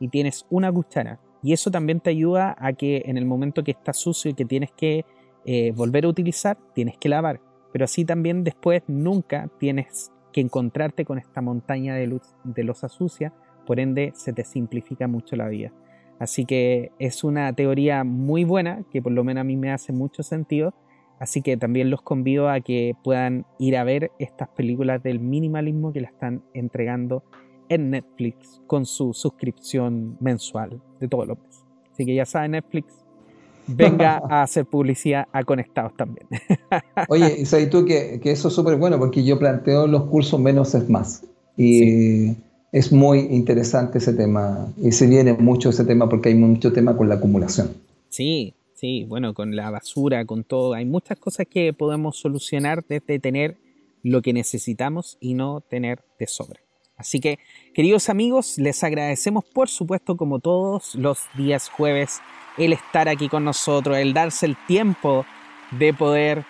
y tienes una cuchara y eso también te ayuda a que en el momento que está sucio y que tienes que eh, volver a utilizar, tienes que lavar. Pero así también después nunca tienes que encontrarte con esta montaña de, luz, de sucia, por ende se te simplifica mucho la vida. Así que es una teoría muy buena, que por lo menos a mí me hace mucho sentido. Así que también los convido a que puedan ir a ver estas películas del minimalismo que la están entregando en Netflix con su suscripción mensual de todos los meses. Así que ya saben, Netflix, <laughs> venga a hacer publicidad a Conectados también. <laughs> Oye, y sabes tú que, eso es súper bueno porque yo planteo los cursos menos es más. Y es muy interesante ese tema. Y se viene mucho ese tema porque hay mucho tema con la acumulación. Sí, sí, bueno, con la basura, con todo. Hay muchas cosas que podemos solucionar desde tener lo que necesitamos y no tener de sobra. Así que, queridos amigos, les agradecemos por supuesto como todos los días jueves el estar aquí con nosotros, el darse el tiempo de poder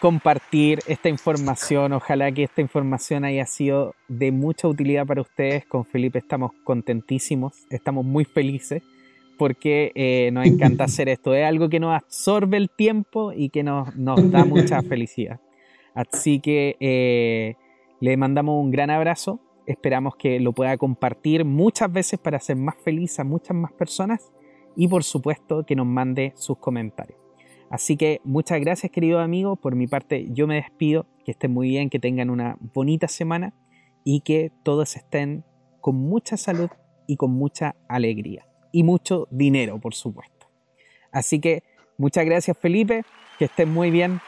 compartir esta información. Ojalá que esta información haya sido de mucha utilidad para ustedes. Con Felipe estamos contentísimos, estamos muy felices porque eh, nos encanta hacer esto. Es algo que nos absorbe el tiempo y que nos, da mucha <laughs> felicidad. Así que eh, le mandamos un gran abrazo Esperamos que lo pueda compartir muchas veces para hacer más feliz a muchas más personas y por supuesto que nos mande sus comentarios. Así que muchas gracias querido amigo, por mi parte yo me despido, que estén muy bien, que tengan una bonita semana y que todos estén con mucha salud y con mucha alegría y mucho dinero por supuesto. Así que muchas gracias Felipe, que estén muy bien.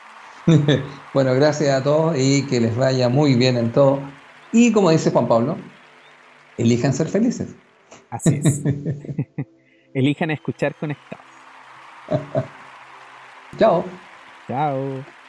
<laughs> bueno, gracias a todos y que les vaya muy bien en todo. Y como dice Juan Pablo, elijan ser felices. Así es. <laughs> elijan escuchar conectados. Chao. Chao.